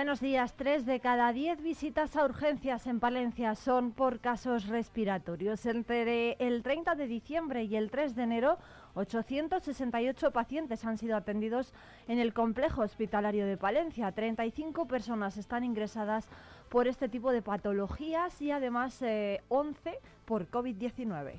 Buenos días. Tres de cada diez visitas a urgencias en Palencia son por casos respiratorios. Entre el 30 de diciembre y el 3 de enero, 868 pacientes han sido atendidos en el complejo hospitalario de Palencia. 35 personas están ingresadas por este tipo de patologías y además 11 eh, por COVID-19.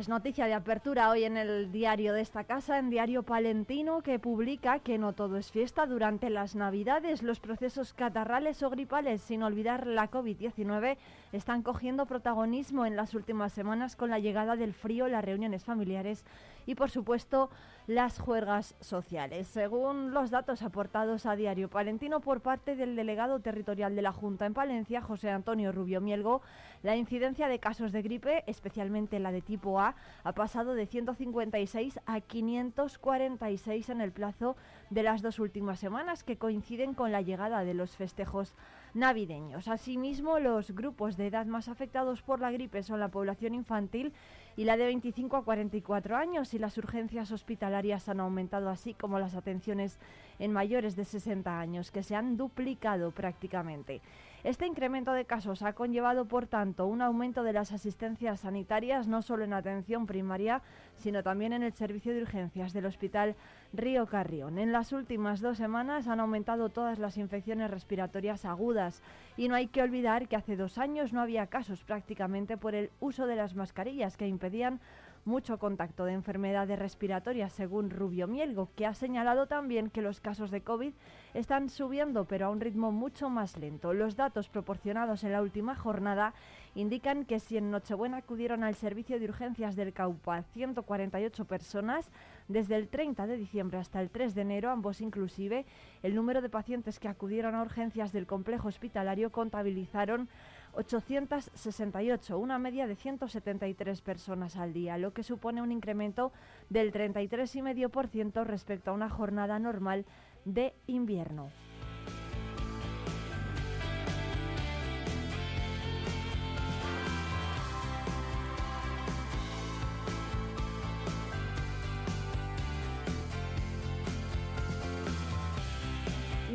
Es noticia de apertura hoy en el diario de esta casa, en Diario Palentino, que publica que no todo es fiesta durante las Navidades. Los procesos catarrales o gripales, sin olvidar la COVID-19, están cogiendo protagonismo en las últimas semanas con la llegada del frío, las reuniones familiares y, por supuesto, las juergas sociales. Según los datos aportados a Diario Palentino por parte del delegado territorial de la Junta en Palencia, José Antonio Rubio Mielgo, la incidencia de casos de gripe, especialmente la de tipo A, ha pasado de 156 a 546 en el plazo de las dos últimas semanas, que coinciden con la llegada de los festejos navideños. Asimismo, los grupos de edad más afectados por la gripe son la población infantil y la de 25 a 44 años y las urgencias hospitalarias han aumentado así como las atenciones en mayores de 60 años que se han duplicado prácticamente. Este incremento de casos ha conllevado, por tanto, un aumento de las asistencias sanitarias no solo en atención primaria, sino también en el servicio de urgencias del Hospital Río Carrión. En las últimas dos semanas han aumentado todas las infecciones respiratorias agudas y no hay que olvidar que hace dos años no había casos prácticamente por el uso de las mascarillas que impedían mucho contacto de enfermedades respiratorias, según Rubio Mielgo, que ha señalado también que los casos de COVID están subiendo, pero a un ritmo mucho más lento. Los datos proporcionados en la última jornada indican que si en Nochebuena acudieron al servicio de urgencias del Caupa 148 personas, desde el 30 de diciembre hasta el 3 de enero, ambos inclusive, el número de pacientes que acudieron a urgencias del complejo hospitalario contabilizaron 868, una media de 173 personas al día, lo que supone un incremento del 33,5% respecto a una jornada normal de invierno.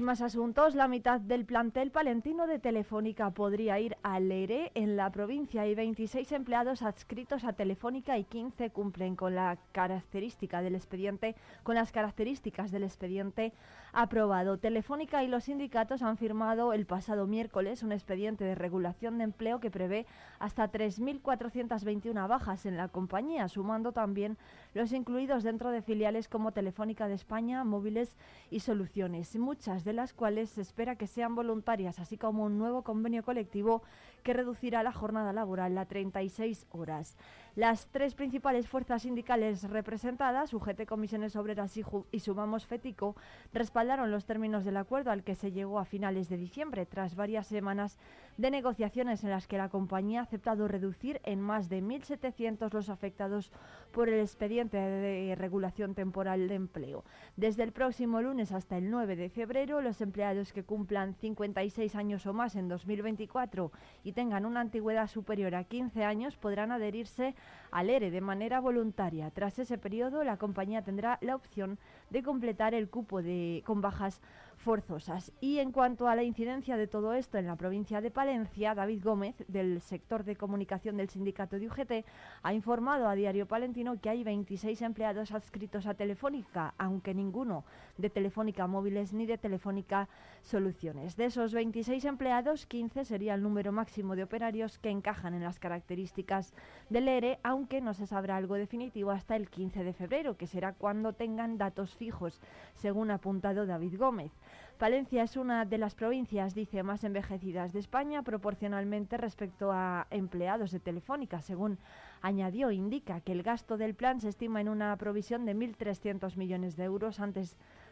Más asuntos, la mitad del plantel palentino de Telefónica podría ir al ERE en la provincia. Hay 26 empleados adscritos a Telefónica y 15 cumplen con la característica del expediente, con las características del expediente aprobado. Telefónica y los sindicatos han firmado el pasado miércoles un expediente de regulación de empleo que prevé hasta 3.421 bajas en la compañía, sumando también los incluidos dentro de filiales como Telefónica de España, Móviles y Soluciones, muchas de las cuales se espera que sean voluntarias, así como un nuevo convenio colectivo que reducirá la jornada laboral a 36 horas. Las tres principales fuerzas sindicales representadas, UGT, Comisiones Obreras y, Sumamos Fetico, respaldaron los términos del acuerdo al que se llegó a finales de diciembre, tras varias semanas de negociaciones en las que la compañía ha aceptado reducir en más de 1.700 los afectados por el expediente de regulación temporal de empleo. Desde el próximo lunes hasta el 9 de febrero, los empleados que cumplan 56 años o más en 2024 y tengan una antigüedad superior a 15 años podrán adherirse al ERE de manera voluntaria. Tras ese periodo, la compañía tendrá la opción de completar el cupo de, con bajas Y en cuanto a la incidencia de todo esto en la provincia de Palencia, David Gómez, del sector de comunicación del sindicato de UGT, ha informado a Diario Palentino que hay 26 empleados adscritos a Telefónica, aunque ninguno de Telefónica Móviles ni de Telefónica Soluciones. De esos 26 empleados, 15 sería el número máximo de operarios que encajan en las características del ERE, aunque no se sabrá algo definitivo hasta el 15 de febrero, que será cuando tengan datos fijos, según ha apuntado David Gómez. Palencia es una de las provincias, dice, más envejecidas de España proporcionalmente respecto a empleados de Telefónica. Según añadió, indica que el gasto del plan se estima en una provisión de 1.300 millones de euros antes de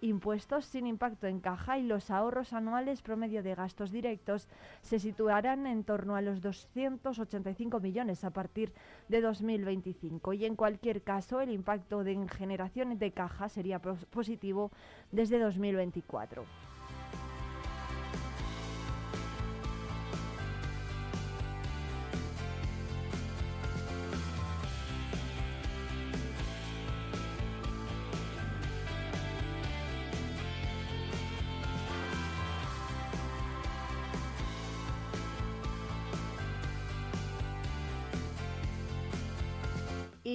impuestos sin impacto en caja y los ahorros anuales promedio de gastos directos se situarán en torno a los 285 millones a partir de 2025 y en cualquier caso el impacto de en generación de caja sería positivo desde 2024.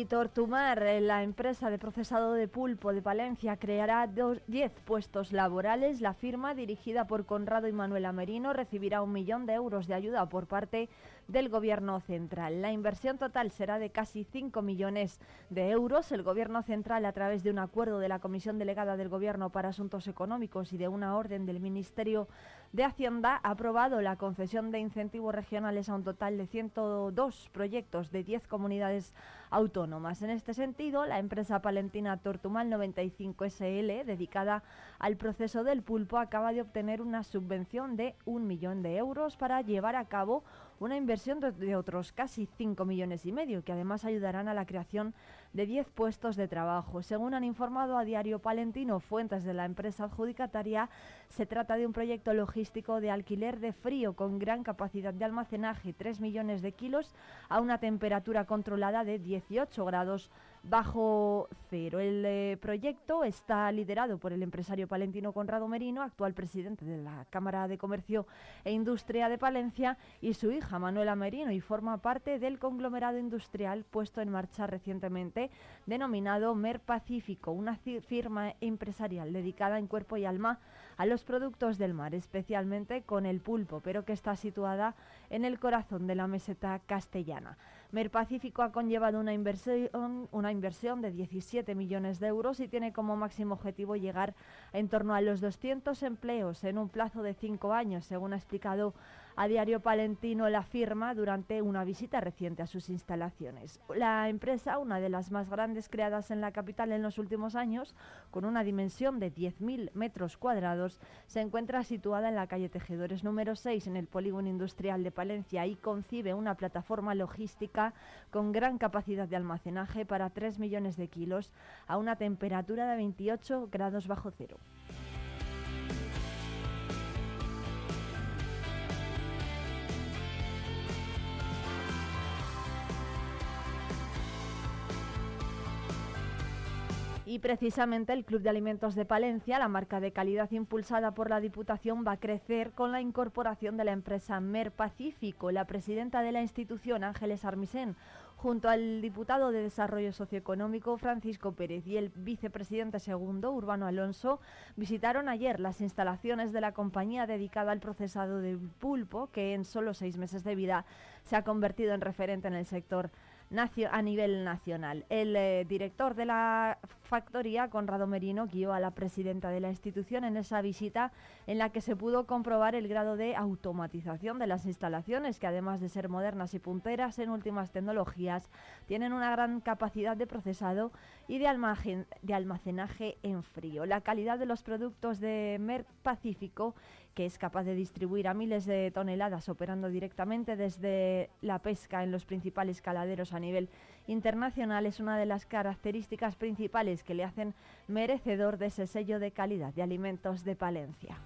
Tortumar, eh, la empresa de procesado de pulpo de Palencia, creará 10 puestos laborales. La firma, dirigida por Conrado y Manuela Merino, recibirá un millón de euros de ayuda por parte del Gobierno central. La inversión total será de casi 5 millones de euros. El Gobierno central, a través de un acuerdo de la Comisión Delegada del Gobierno para Asuntos Económicos y de una orden del Ministerio de Hacienda, ha aprobado la concesión de incentivos regionales a un total de 102 proyectos de 10 comunidades autónomas. En este sentido, la empresa palentina Tortumal 95 SL, dedicada al proceso del pulpo, acaba de obtener una subvención de un millón de euros para llevar a cabo una inversión de otros casi 5 millones y medio, que además ayudarán a la creación de 10 puestos de trabajo. Según han informado a Diario Palentino fuentes de la empresa adjudicataria, se trata de un proyecto logístico de alquiler de frío con gran capacidad de almacenaje, 3 millones de kilos, a una temperatura controlada de 18 grados bajo cero. El eh, proyecto está liderado por el empresario palentino Conrado Merino, actual presidente de la Cámara de Comercio e Industria de Palencia, y su hija Manuela Merino, y forma parte del conglomerado industrial puesto en marcha recientemente denominado Mer Pacífico, una firma empresarial dedicada en cuerpo y alma a los productos del mar, especialmente con el pulpo, pero que está situada en el corazón de la meseta castellana. Merpacífico ha conllevado una inversión, una inversión de 17 millones de euros y tiene como máximo objetivo llegar en torno a los 200 empleos en un plazo de cinco años, según ha explicado a Diario Palentino la firma durante una visita reciente a sus instalaciones. La empresa, una de las más grandes creadas en la capital en los últimos años, con una dimensión de 10.000 metros cuadrados, se encuentra situada en la calle Tejedores número 6 en el polígono industrial de Palencia y concibe una plataforma logística con gran capacidad de almacenaje para 3 millones de kilos a una temperatura de 28 grados bajo cero. Y precisamente el Club de Alimentos de Palencia, la marca de calidad impulsada por la Diputación, va a crecer con la incorporación de la empresa Mer Pacífico. La presidenta de la institución, Ángeles Armisen, junto al diputado de Desarrollo Socioeconómico Francisco Pérez y el vicepresidente segundo Urbano Alonso visitaron ayer las instalaciones de la compañía dedicada al procesado del pulpo, que en solo seis meses de vida se ha convertido en referente en el sector a nivel nacional. El eh, director de la factoría, Conrado Merino, guió a la presidenta de la institución en esa visita en la que se pudo comprobar el grado de automatización de las instalaciones, que además de ser modernas y punteras en últimas tecnologías, tienen una gran capacidad de procesado y de, almacenaje en frío. La calidad de los productos de Merck Pacífico que es capaz de distribuir a miles de toneladas operando directamente desde la pesca en los principales caladeros a nivel internacional, es una de las características principales que le hacen merecedor de ese sello de calidad de alimentos de Palencia.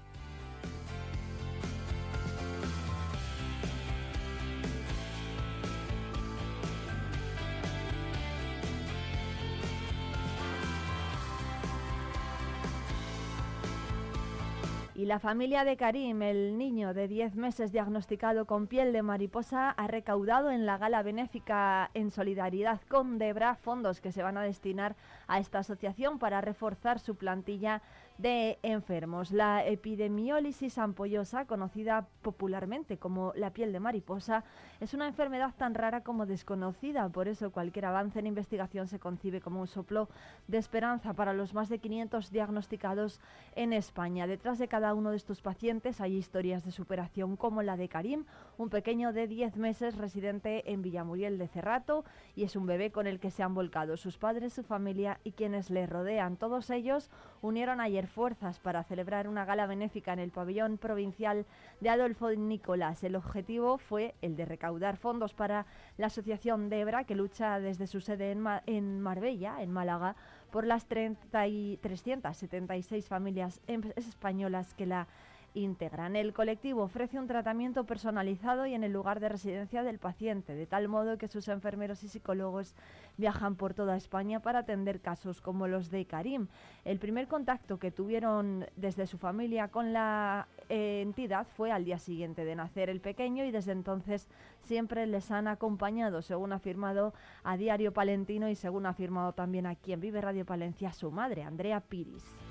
Y la familia de Karim, el niño de 10 meses diagnosticado con piel de mariposa, ha recaudado en la gala benéfica en solidaridad con Debra fondos que se van a destinar a esta asociación para reforzar su plantilla de enfermos. La epidemiólisis ampollosa, conocida popularmente como la piel de mariposa, es una enfermedad tan rara como desconocida. Por eso cualquier avance en investigación se concibe como un soplo de esperanza para los más de 500 diagnosticados en España. Detrás de cada uno de estos pacientes hay historias de superación como la de Karim, un pequeño de 10 meses residente en Villamuriel de Cerrato y es un bebé con el que se han volcado sus padres, su familia y quienes le rodean. Todos ellos unieron ayer fuerzas para celebrar una gala benéfica en el pabellón provincial de Adolfo Nicolás. El objetivo fue el de recaudar fondos para la Asociación Debra, que lucha desde su sede en, en Marbella, en Málaga, por las 30 y 376 familias em, españolas que la integran. El colectivo ofrece un tratamiento personalizado y en el lugar de residencia del paciente, de tal modo que sus enfermeros y psicólogos viajan por toda España para atender casos como los de Karim. El primer contacto que tuvieron desde su familia con la eh, entidad fue al día siguiente de nacer el pequeño y desde entonces siempre les han acompañado, según ha afirmado a Diario Palentino y según ha afirmado también aquí en Vive Radio Palencia su madre, Andrea Piris.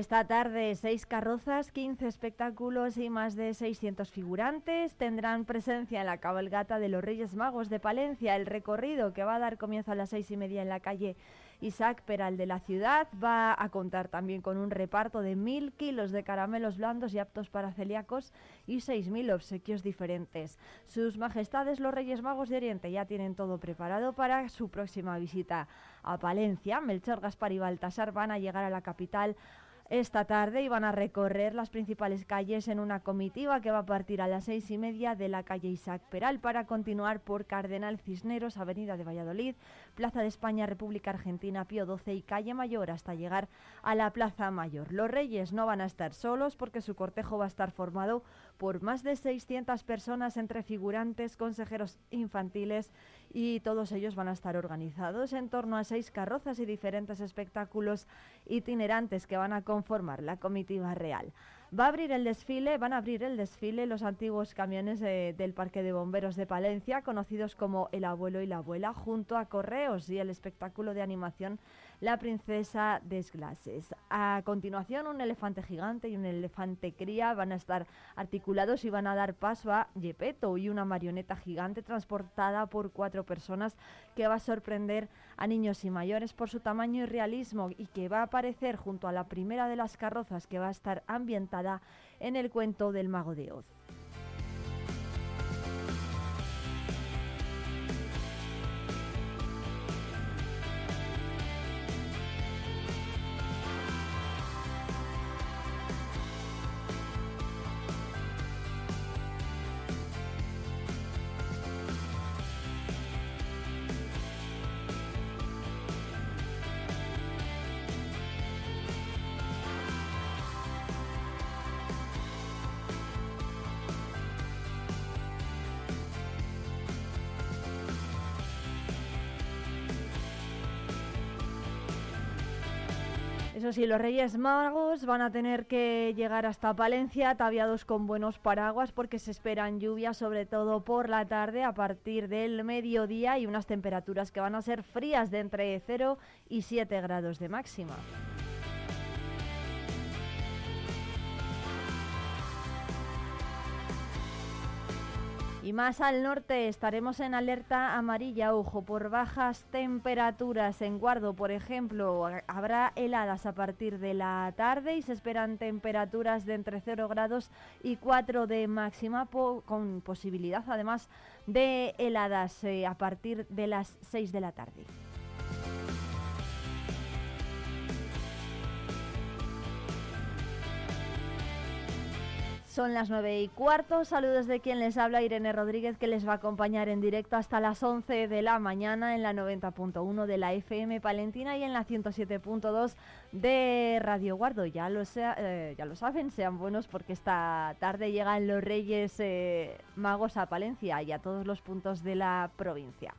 Esta tarde, seis carrozas, 15 espectáculos y más de 600 figurantes tendrán presencia en la cabalgata de los Reyes Magos de Palencia. El recorrido que va a dar comienzo a las seis y media en la calle Isaac Peral de la ciudad va a contar también con un reparto de mil kilos de caramelos blandos y aptos para celíacos y seis mil obsequios diferentes. Sus majestades los Reyes Magos de Oriente ya tienen todo preparado para su próxima visita a Palencia. Melchor, Gaspar y Baltasar van a llegar a la capital esta tarde iban a recorrer las principales calles en una comitiva que va a partir a las seis y media de la calle Isaac Peral para continuar por Cardenal Cisneros, Avenida de Valladolid, Plaza de España, República Argentina, Pío XII y Calle Mayor hasta llegar a la Plaza Mayor. Los reyes no van a estar solos porque su cortejo va a estar formado por más de 600 personas entre figurantes, consejeros infantiles y todos ellos van a estar organizados en torno a seis carrozas y diferentes espectáculos itinerantes que van a conformar la comitiva real. Va a abrir el desfile, van a abrir el desfile los antiguos camiones del Parque de Bomberos de Palencia, conocidos como El Abuelo y la Abuela, junto a Correos y el espectáculo de animación la princesa Desglases. A continuación, un elefante gigante y un elefante cría van a estar articulados y van a dar paso a Gepetto y una marioneta gigante transportada por cuatro personas que va a sorprender a niños y mayores por su tamaño y realismo y que va a aparecer junto a la primera de las carrozas que va a estar ambientada en el cuento del mago de Oz. Sí, los Reyes Magos van a tener que llegar hasta Palencia ataviados con buenos paraguas porque se esperan lluvias, sobre todo por la tarde, a partir del mediodía y unas temperaturas que van a ser frías de entre 0 y 7 grados de máxima. Y más al norte estaremos en alerta amarilla, ojo, por bajas temperaturas. En Guardo, por ejemplo, habrá heladas a partir de la tarde y se esperan temperaturas de entre 0 grados y 4 de máxima, con posibilidad además de heladas eh, a partir de las 6 de la tarde. Son las nueve y cuarto. Saludos de quien les habla, Irene Rodríguez, que les va a acompañar en directo hasta las 11 de la mañana en la 90.1 de la FM Palentina y en la 107.2 de Radio Guardo. Ya lo, eh, ya lo saben, sean buenos porque esta tarde llegan los Reyes eh, Magos a Palencia y a todos los puntos de la provincia.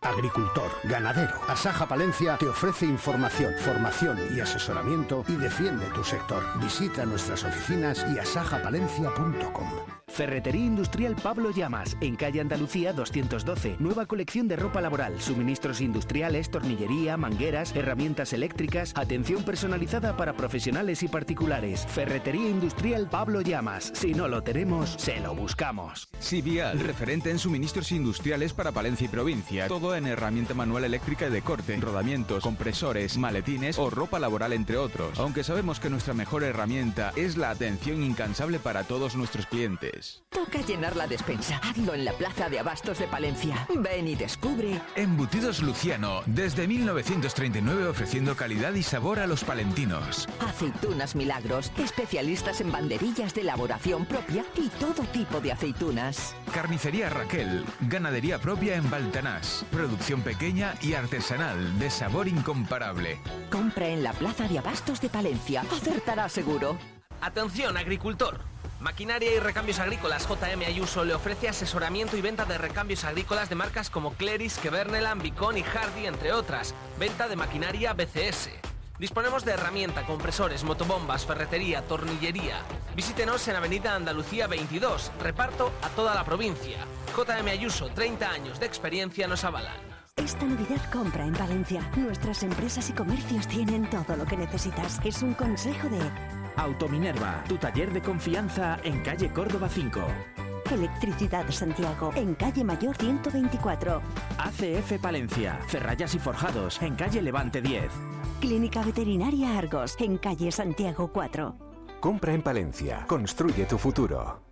Agricultor, ganadero. Asaja Palencia te ofrece información, formación y asesoramiento y defiende tu sector. Visita nuestras oficinas y asajapalencia.com. Ferretería Industrial Pablo Llamas, en calle Andalucía 212. Nueva colección de ropa laboral, suministros industriales, tornillería, mangueras, herramientas eléctricas, atención personalizada para profesionales y particulares. Ferretería Industrial Pablo Llamas. Si no lo tenemos, se lo buscamos. Sibial, referente en suministros industriales para Palencia y provincia. Todo en herramienta manual eléctrica y de corte, rodamientos, compresores, maletines o ropa laboral, entre otros. Aunque sabemos que nuestra mejor herramienta es la atención incansable para todos nuestros clientes. Toca llenar la despensa. Hazlo en la Plaza de Abastos de Palencia. Ven y descubre. Embutidos Luciano, desde 1939 ofreciendo calidad y sabor a los palentinos. Aceitunas Milagros, especialistas en banderillas de elaboración propia y todo tipo de aceitunas. Carnicería Raquel, ganadería propia en Baltanás. Producción pequeña y artesanal, de sabor incomparable. Compra en la Plaza de Abastos de Palencia. Acertará seguro. Atención, agricultor. Maquinaria y Recambios Agrícolas JM Ayuso le ofrece asesoramiento y venta de recambios agrícolas de marcas como Cleris, Kevernelan, Bicon y Hardy, entre otras. Venta de maquinaria BCS. Disponemos de herramienta, compresores, motobombas, ferretería, tornillería. Visítenos en Avenida Andalucía 22. Reparto a toda la provincia. JM Ayuso, 30 años de experiencia nos avalan. Esta Navidad compra en Valencia. Nuestras empresas y comercios tienen todo lo que necesitas. Es un consejo de Autominerva, tu taller de confianza en calle Córdoba 5. Electricidad de Santiago, en calle Mayor 124. ACF Palencia, Ferrayas y Forjados, en calle Levante 10. Clínica Veterinaria Argos, en calle Santiago 4. Compra en Palencia, construye tu futuro.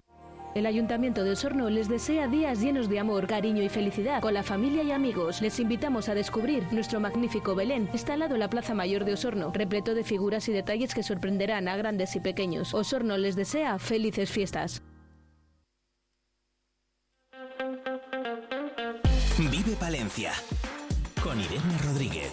El Ayuntamiento de Osorno les desea días llenos de amor, cariño y felicidad con la familia y amigos. Les invitamos a descubrir nuestro magnífico Belén, instalado en la Plaza Mayor de Osorno, repleto de figuras y detalles que sorprenderán a grandes y pequeños. Osorno les desea felices fiestas. Vive Palencia con Irene Rodríguez.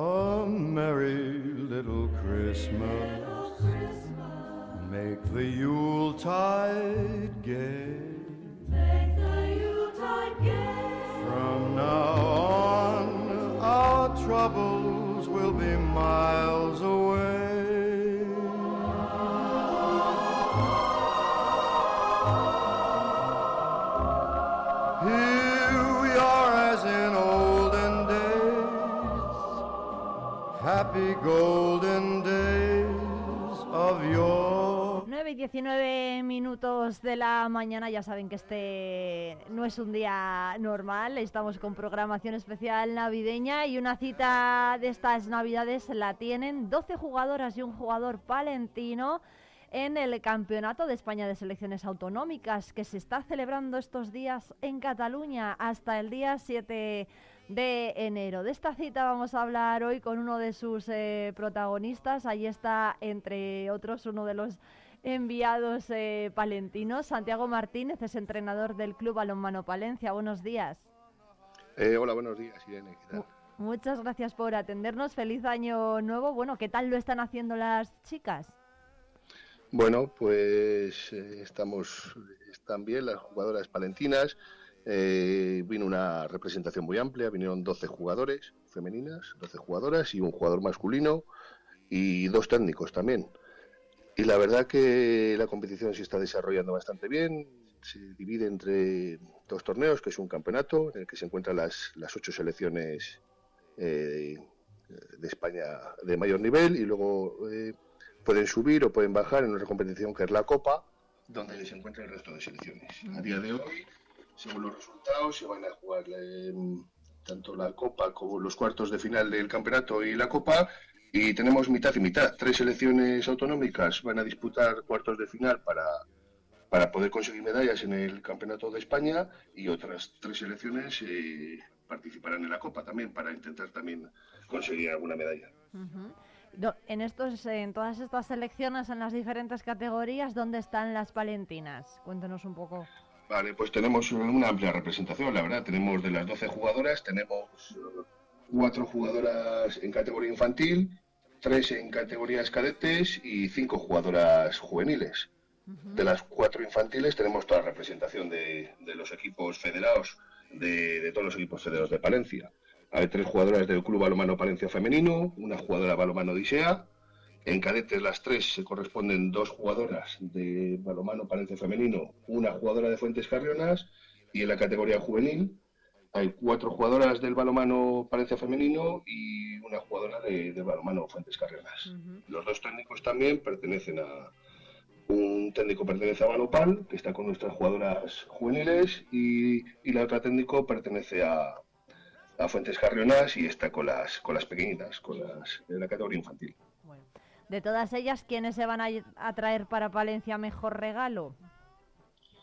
a merry little Christmas. Make the Yuletide gay. Make the Yuletide gay. From now on, our troubles 19 minutos. de la mañana. Ya saben que este no es un día normal. Estamos con programación especial navideña y una cita de estas navidades la tienen 12 jugadoras y un jugador palentino en el Campeonato de España de Selecciones Autonómicas que se está celebrando estos días en Cataluña hasta el día 7 de enero. De esta cita vamos a hablar hoy con uno de sus eh, protagonistas. Ahí está, entre otros, uno de los enviados eh, palentinos. Santiago Martínez es entrenador del Club Balonmano Palencia. Buenos días. Eh, hola, buenos días, Irene. ¿qué tal? Muchas gracias por atendernos. Feliz año nuevo. Bueno, ¿qué tal lo están haciendo las chicas? Bueno, pues eh, estamos, están bien las jugadoras palentinas. Eh, vino una representación muy amplia, vinieron 12 jugadores femeninas, 12 jugadoras y un jugador masculino y dos técnicos también. Y la verdad que la competición se está desarrollando bastante bien. Se divide entre dos torneos, que es un campeonato en el que se encuentran las, las ocho selecciones eh, de España de mayor nivel y luego eh, pueden subir o pueden bajar en otra competición que es la Copa, donde se encuentra el resto de selecciones. A día de hoy, según los resultados, se van a jugar eh, tanto la Copa como los cuartos de final del campeonato y la Copa. Y tenemos mitad y mitad. Tres selecciones autonómicas van a disputar cuartos de final para, para poder conseguir medallas en el Campeonato de España y otras tres selecciones eh, participarán en la Copa también para intentar también conseguir alguna medalla. Ujú. Do- En, estos, en todas estas selecciones, en las diferentes categorías, ¿dónde están las palentinas? Cuéntenos un poco. Vale, pues tenemos una amplia representación, la verdad. Tenemos de las 12 jugadoras, tenemos cuatro jugadoras en categoría infantil, tres en categorías cadetes y cinco jugadoras juveniles. De las cuatro infantiles tenemos toda la representación de, de los equipos federados, de, de todos los equipos federados de Palencia. Hay tres jugadoras del Club Balomano Palencia Femenino, una jugadora Balomano Disea. En cadetes las tres se corresponden dos jugadoras de Balomano Palencia Femenino, una jugadora de Fuentes Carrionas y en la categoría juvenil hay cuatro jugadoras del balomano Palencia Femenino y una jugadora de, de balomano Fuentes Carrionas. Los dos técnicos también pertenecen a, un técnico pertenece a Balopal, que está con nuestras jugadoras juveniles, y, y la otra técnico pertenece a, a Fuentes Carrionas y está con las, con las pequeñitas, con las de la categoría infantil. De todas ellas, ¿quiénes se van a, a traer para Palencia mejor regalo?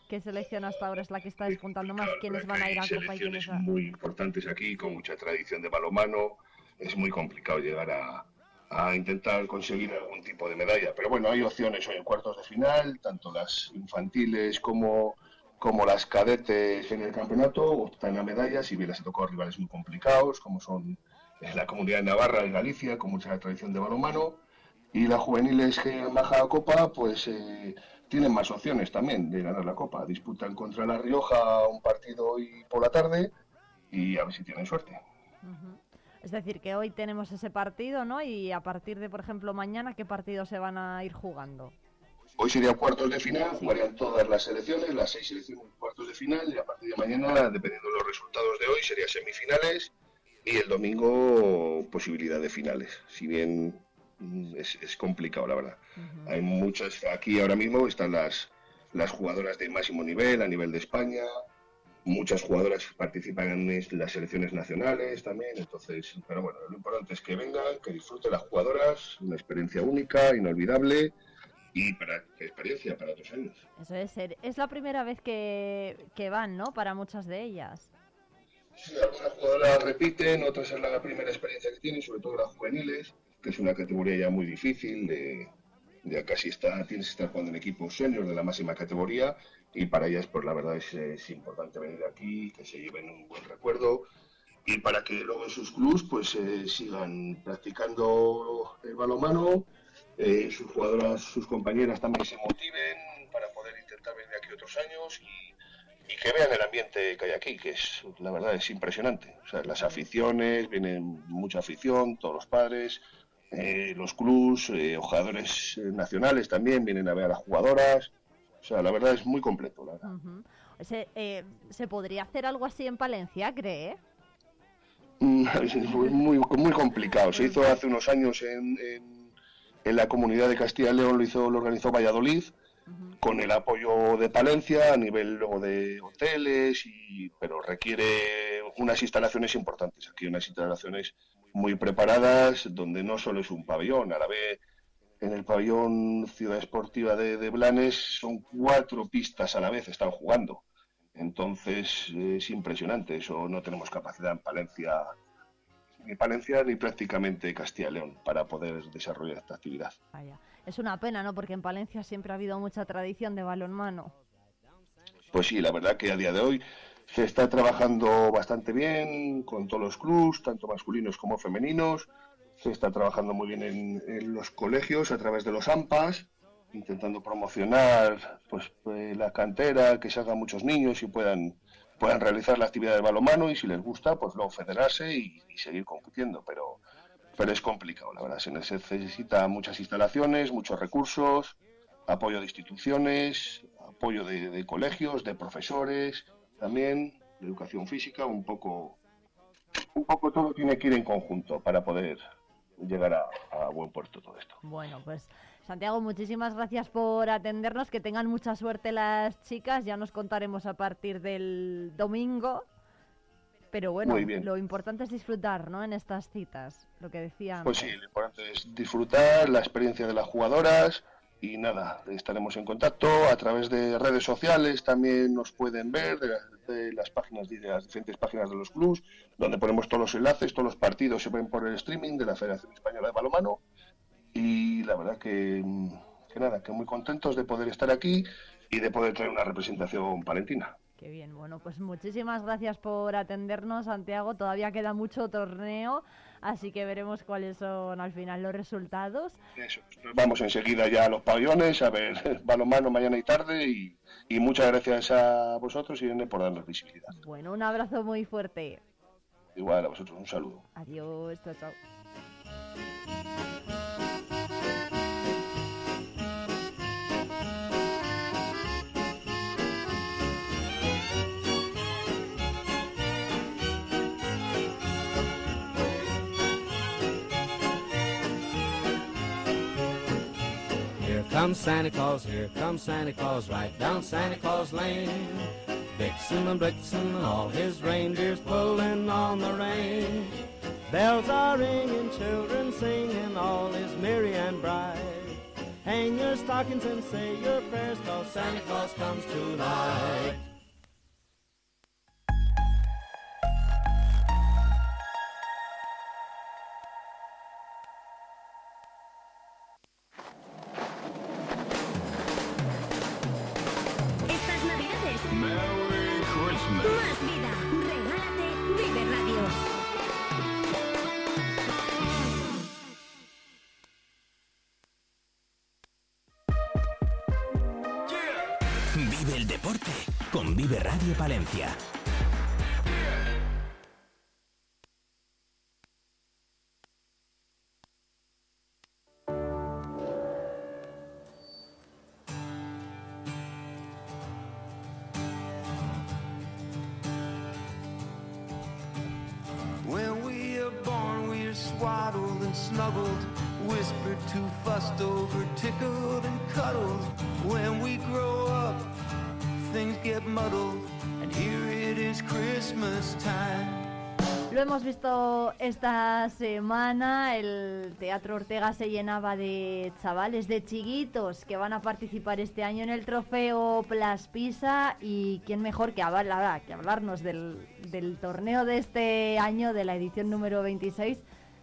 ¿Qué selección hasta ahora es la que está despuntando más? ¿Quiénes van a ir a Copa y quiénes a... muy importantes aquí, con mucha tradición de balomano. Es muy complicado llegar a, a intentar conseguir algún tipo de medalla. Pero bueno, hay opciones hoy en cuartos de final, tanto las infantiles como, como las cadetes en el campeonato optan a medallas y bien les ha tocado rivales muy complicados, como son la comunidad de Navarra y Galicia, con mucha tradición de balomano. Y las juveniles que han bajado a Copa, pues eh, tienen más opciones también de ganar la Copa. Disputan contra La Rioja un partido hoy por la tarde y a ver si tienen suerte. Es decir, que hoy tenemos ese partido, ¿no? Y a partir de, por ejemplo, mañana, ¿qué partidos se van a ir jugando? Hoy sería cuartos de final, jugarían todas las selecciones, las seis selecciones cuartos de final, y a partir de mañana, dependiendo de los resultados de hoy, serían semifinales y el domingo posibilidad de finales. Si bien es, es complicado, la verdad. Hay muchas, aquí ahora mismo están las, las jugadoras de máximo nivel, a nivel de España, muchas jugadoras participan en las selecciones nacionales también, entonces, pero bueno, lo importante es que vengan, que disfruten las jugadoras, una experiencia única, inolvidable y para experiencia para otros años. Eso es, ser- es la primera vez que, que van, ¿no? Para muchas de ellas. Sí, algunas jugadoras repiten, otras es la primera experiencia que tienen, sobre todo las juveniles, que es una categoría ya muy difícil, de, ya casi está, tienes que estar jugando en equipos senior de la máxima categoría y para ellas pues la verdad es, es importante venir aquí, que se lleven un buen recuerdo y para que luego en sus clubs pues eh, sigan practicando el balonmano, eh, sus jugadoras, sus compañeras también se motiven para poder intentar venir aquí otros años y, y que vean el ambiente que hay aquí, que es la verdad es impresionante. O sea, las aficiones, vienen mucha afición, todos los padres, eh, los clubs, eh, jugadores eh, nacionales también vienen a ver a las jugadoras. O sea, la verdad es muy completo. La verdad. Se, eh, ¿Se podría hacer algo así en Palencia, cree? Mm, muy, muy complicado. Se hizo hace unos años en, en, en la comunidad de Castilla y León, lo hizo, lo organizó Valladolid con el apoyo de Palencia a nivel luego de hoteles, y, pero requiere unas instalaciones importantes. Aquí unas instalaciones muy preparadas, donde no solo es un pabellón, a la vez en el pabellón Ciudad Esportiva de, de Blanes son cuatro pistas a la vez, están jugando. Entonces es impresionante, eso no tenemos capacidad en Palencia, ni Palencia ni prácticamente Castilla y León para poder desarrollar esta actividad. Vaya. Es una pena, ¿no? Porque en Palencia siempre ha habido mucha tradición de balonmano. Pues sí, la verdad que a día de hoy se está trabajando bastante bien con todos los clubs, tanto masculinos como femeninos. Se está trabajando muy bien en, los colegios a través de los AMPAs, intentando promocionar pues eh, la cantera, que salgan muchos niños y puedan puedan realizar la actividad de balonmano y si les gusta, pues luego federarse y, seguir compitiendo. Pero pero es complicado, la verdad. Se necesita muchas instalaciones, muchos recursos, apoyo de instituciones, apoyo de colegios, de profesores, también de educación física, un poco, un poco todo tiene que ir en conjunto para poder llegar a, a buen puerto todo esto. Bueno, pues Santiago, muchísimas gracias por atendernos, que tengan mucha suerte las chicas, ya nos contaremos a partir del domingo pero bueno, lo importante es disfrutar, ¿no? En estas citas, lo que decía. Pues sí, lo importante es disfrutar la experiencia de las jugadoras y nada, estaremos en contacto a través de redes sociales, también nos pueden ver de, la- de las páginas de las diferentes páginas de los clubs, donde ponemos todos los enlaces, todos los partidos se ven por el streaming de la Federación Española de Balomano y la verdad que, mm, que nada, que muy contentos de poder estar aquí y de poder traer una representación palentina. Qué bien, bueno, pues muchísimas gracias por atendernos, Santiago. Todavía queda mucho torneo, así que veremos cuáles son al final los resultados. Eso, nos vamos enseguida ya a los pabellones a ver balonmano mañana y tarde y, y muchas gracias a vosotros Irene por darnos visibilidad. Bueno, un abrazo muy fuerte. Igual a vosotros un saludo. Adiós, chao, chao. Comes Santa Claus, here comes Santa Claus, right down Santa Claus Lane. Vixen and Blitzen, all his reindeers pulling on the rein. Bells are ringing, children singing, all is merry and bright. Hang your stockings and say your prayers, cause Santa Claus comes tonight. Lo hemos visto esta semana, el Teatro Ortega se llenaba de chavales, de chiquitos que van a participar este año en el trofeo Plas Pisa y quién mejor que, hablar, que hablarnos del, del torneo de este año, de la edición número 26,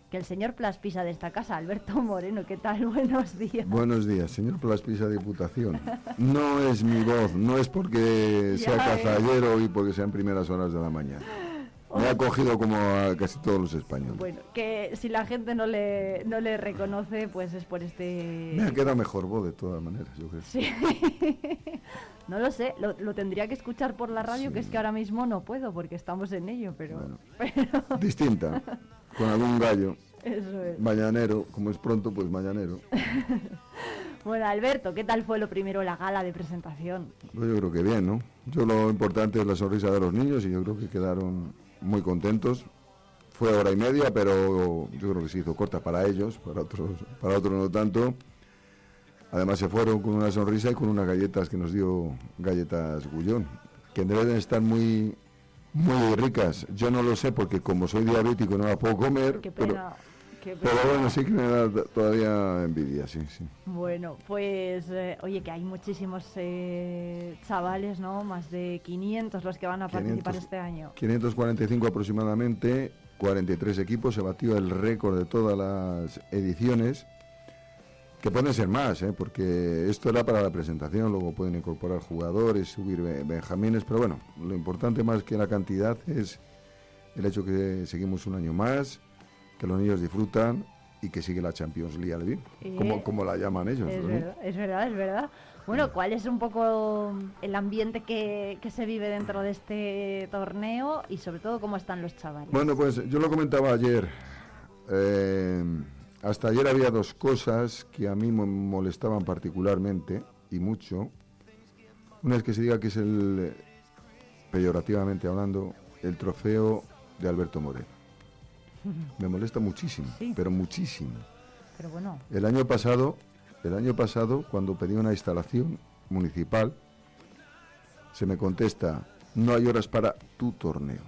que el señor Plas Pisa de esta casa, Alberto Moreno. ¿Qué tal? Buenos días. Buenos días, señor Plaspisa Diputación. No es mi voz, no es porque sea cazallero y porque sean primeras horas de la mañana. Me ha cogido como a casi todos los españoles. Bueno, que si la gente no le, no le reconoce, pues es por este... Me ha quedado mejor voz de todas maneras, yo creo. Sí. no lo sé, lo, lo tendría que escuchar por la radio, que es que ahora mismo no puedo porque estamos en ello, pero... pero Distinta, con algún gallo. eso es. Mañanero, como es pronto, pues mañanero. Bueno, Alberto, ¿qué tal fue lo primero la gala de presentación? Pues yo creo que bien, ¿no? Yo lo importante es la sonrisa de los niños y yo creo que quedaron muy contentos. Fue hora y media, pero yo creo que se hizo corta para ellos, para otros, para otros no tanto. Además se fueron con una sonrisa y con unas galletas que nos dio galletas Gullón, que deben estar muy muy ricas. Yo no lo sé porque como soy diabético no las puedo comer. Pero- Pero, bueno, sí que me da todavía envidia, sí, sí. Bueno, pues eh, oye, que hay muchísimos eh, chavales, ¿no? Más de 500 los que van a participar 500. este año. 545 aproximadamente, 43 equipos, se batió el récord de todas las ediciones, que pueden ser más, ¿eh? porque esto era para la presentación, luego pueden incorporar jugadores, subir be- benjamines, pero bueno, lo importante más que la cantidad es el hecho que seguimos un año más, que los niños disfrutan y que sigue la Champions League, al Eh, como, como la llaman ellos. Es ¿no? verdad, es verdad, es verdad. Bueno, ¿cuál es un poco el ambiente que, que se vive dentro de este torneo y sobre todo cómo están los chavales? Bueno, pues yo lo comentaba ayer. eh, hasta ayer había dos cosas que a mí me molestaban particularmente y mucho. Una es que se diga que es el, peyorativamente hablando, el trofeo de Alberto Moreno. Me molesta muchísimo, pero muchísimo. Pero bueno, El año pasado, el año pasado, cuando pedí una instalación municipal, se me contesta, no hay horas para tu torneo.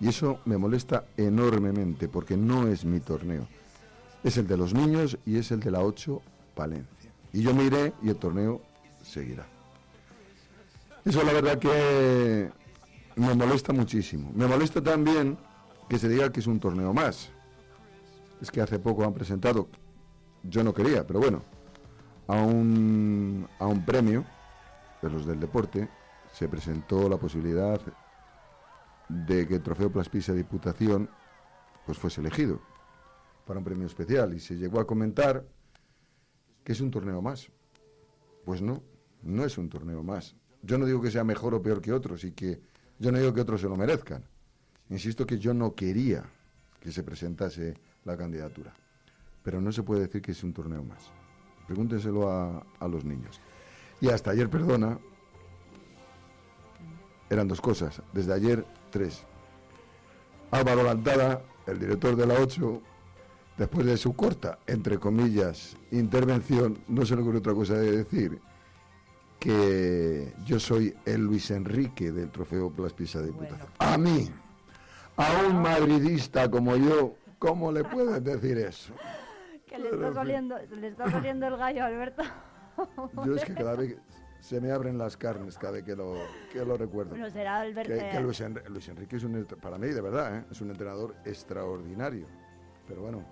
Y eso me molesta enormemente, porque no es mi torneo. Es el de los niños y es el de la 8 Palencia. Y yo me iré y el torneo seguirá. Eso la verdad que me molesta muchísimo. Me molesta también que se diga que es un torneo más. Es que hace poco han presentado, yo no quería, pero bueno, a un, a un premio de los del deporte se presentó la posibilidad de que el trofeo Plaspisa Diputación pues fuese elegido para un premio especial y se llegó a comentar que es un torneo más. Pues no, no es un torneo más. Yo no digo que sea mejor o peor que otros y que yo no digo que otros se lo merezcan. Insisto que yo no quería que se presentase la candidatura. Pero no se puede decir que es un torneo más. Pregúntenselo a, a los niños. Y hasta ayer, perdona, eran dos cosas. Desde ayer, tres. Álvaro Lantada, el director de la 8, después de su corta, entre comillas, intervención, no se le ocurre otra cosa de decir que yo soy el Luis Enrique del trofeo Plaspisa de Diputación. A mí, a un madridista como yo, ¿cómo le puedes decir eso? que le está saliendo, le está saliendo el gallo, Alberto. Yo es que cada vez se me abren las carnes cada vez que lo, que lo recuerdo. Bueno, será Alberto. Que, que Luis, Enri- Luis Enrique es un, para mí, de verdad, ¿eh? es un entrenador extraordinario. Pero bueno,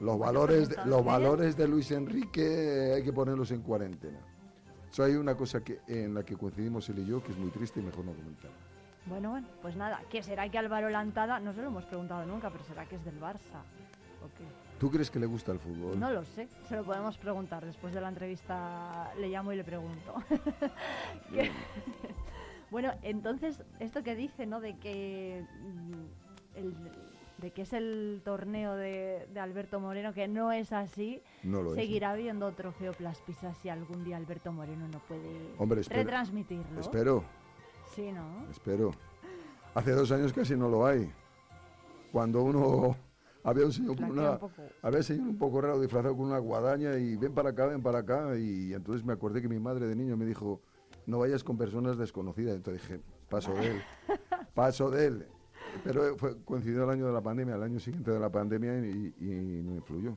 los valores, de, los entonces- valores de Luis Enrique hay que ponerlos en cuarentena. Eso hay una cosa que, en la que coincidimos él y yo que es muy triste y mejor no comentar. Bueno, bueno, pues nada, ¿qué será que Álvaro Lantada, no se lo hemos preguntado nunca, pero será que es del Barça? ¿O qué? ¿Tú crees que le gusta el fútbol? No lo sé, se lo podemos preguntar. Después de la entrevista le llamo y le pregunto. Que- bueno, entonces, esto que dice, ¿no? De que, mm, el- de que es el torneo de, de Alberto Moreno, que no es así, No lo es, seguirá habiendo trofeo Plaspisa si algún día Alberto Moreno no puede Hombre, espero- retransmitirlo. Espero, Sí, ¿no? espero. Hace dos años casi no lo hay. Cuando uno había un señor con una, un había un señor un poco raro disfrazado con una guadaña y ven para acá, ven para acá. Y entonces me acordé que mi madre de niño me dijo, no vayas con personas desconocidas. Entonces dije, paso de él, paso de él. Pero fue, coincidió el año de la pandemia, el año siguiente de la pandemia y, y no influyó.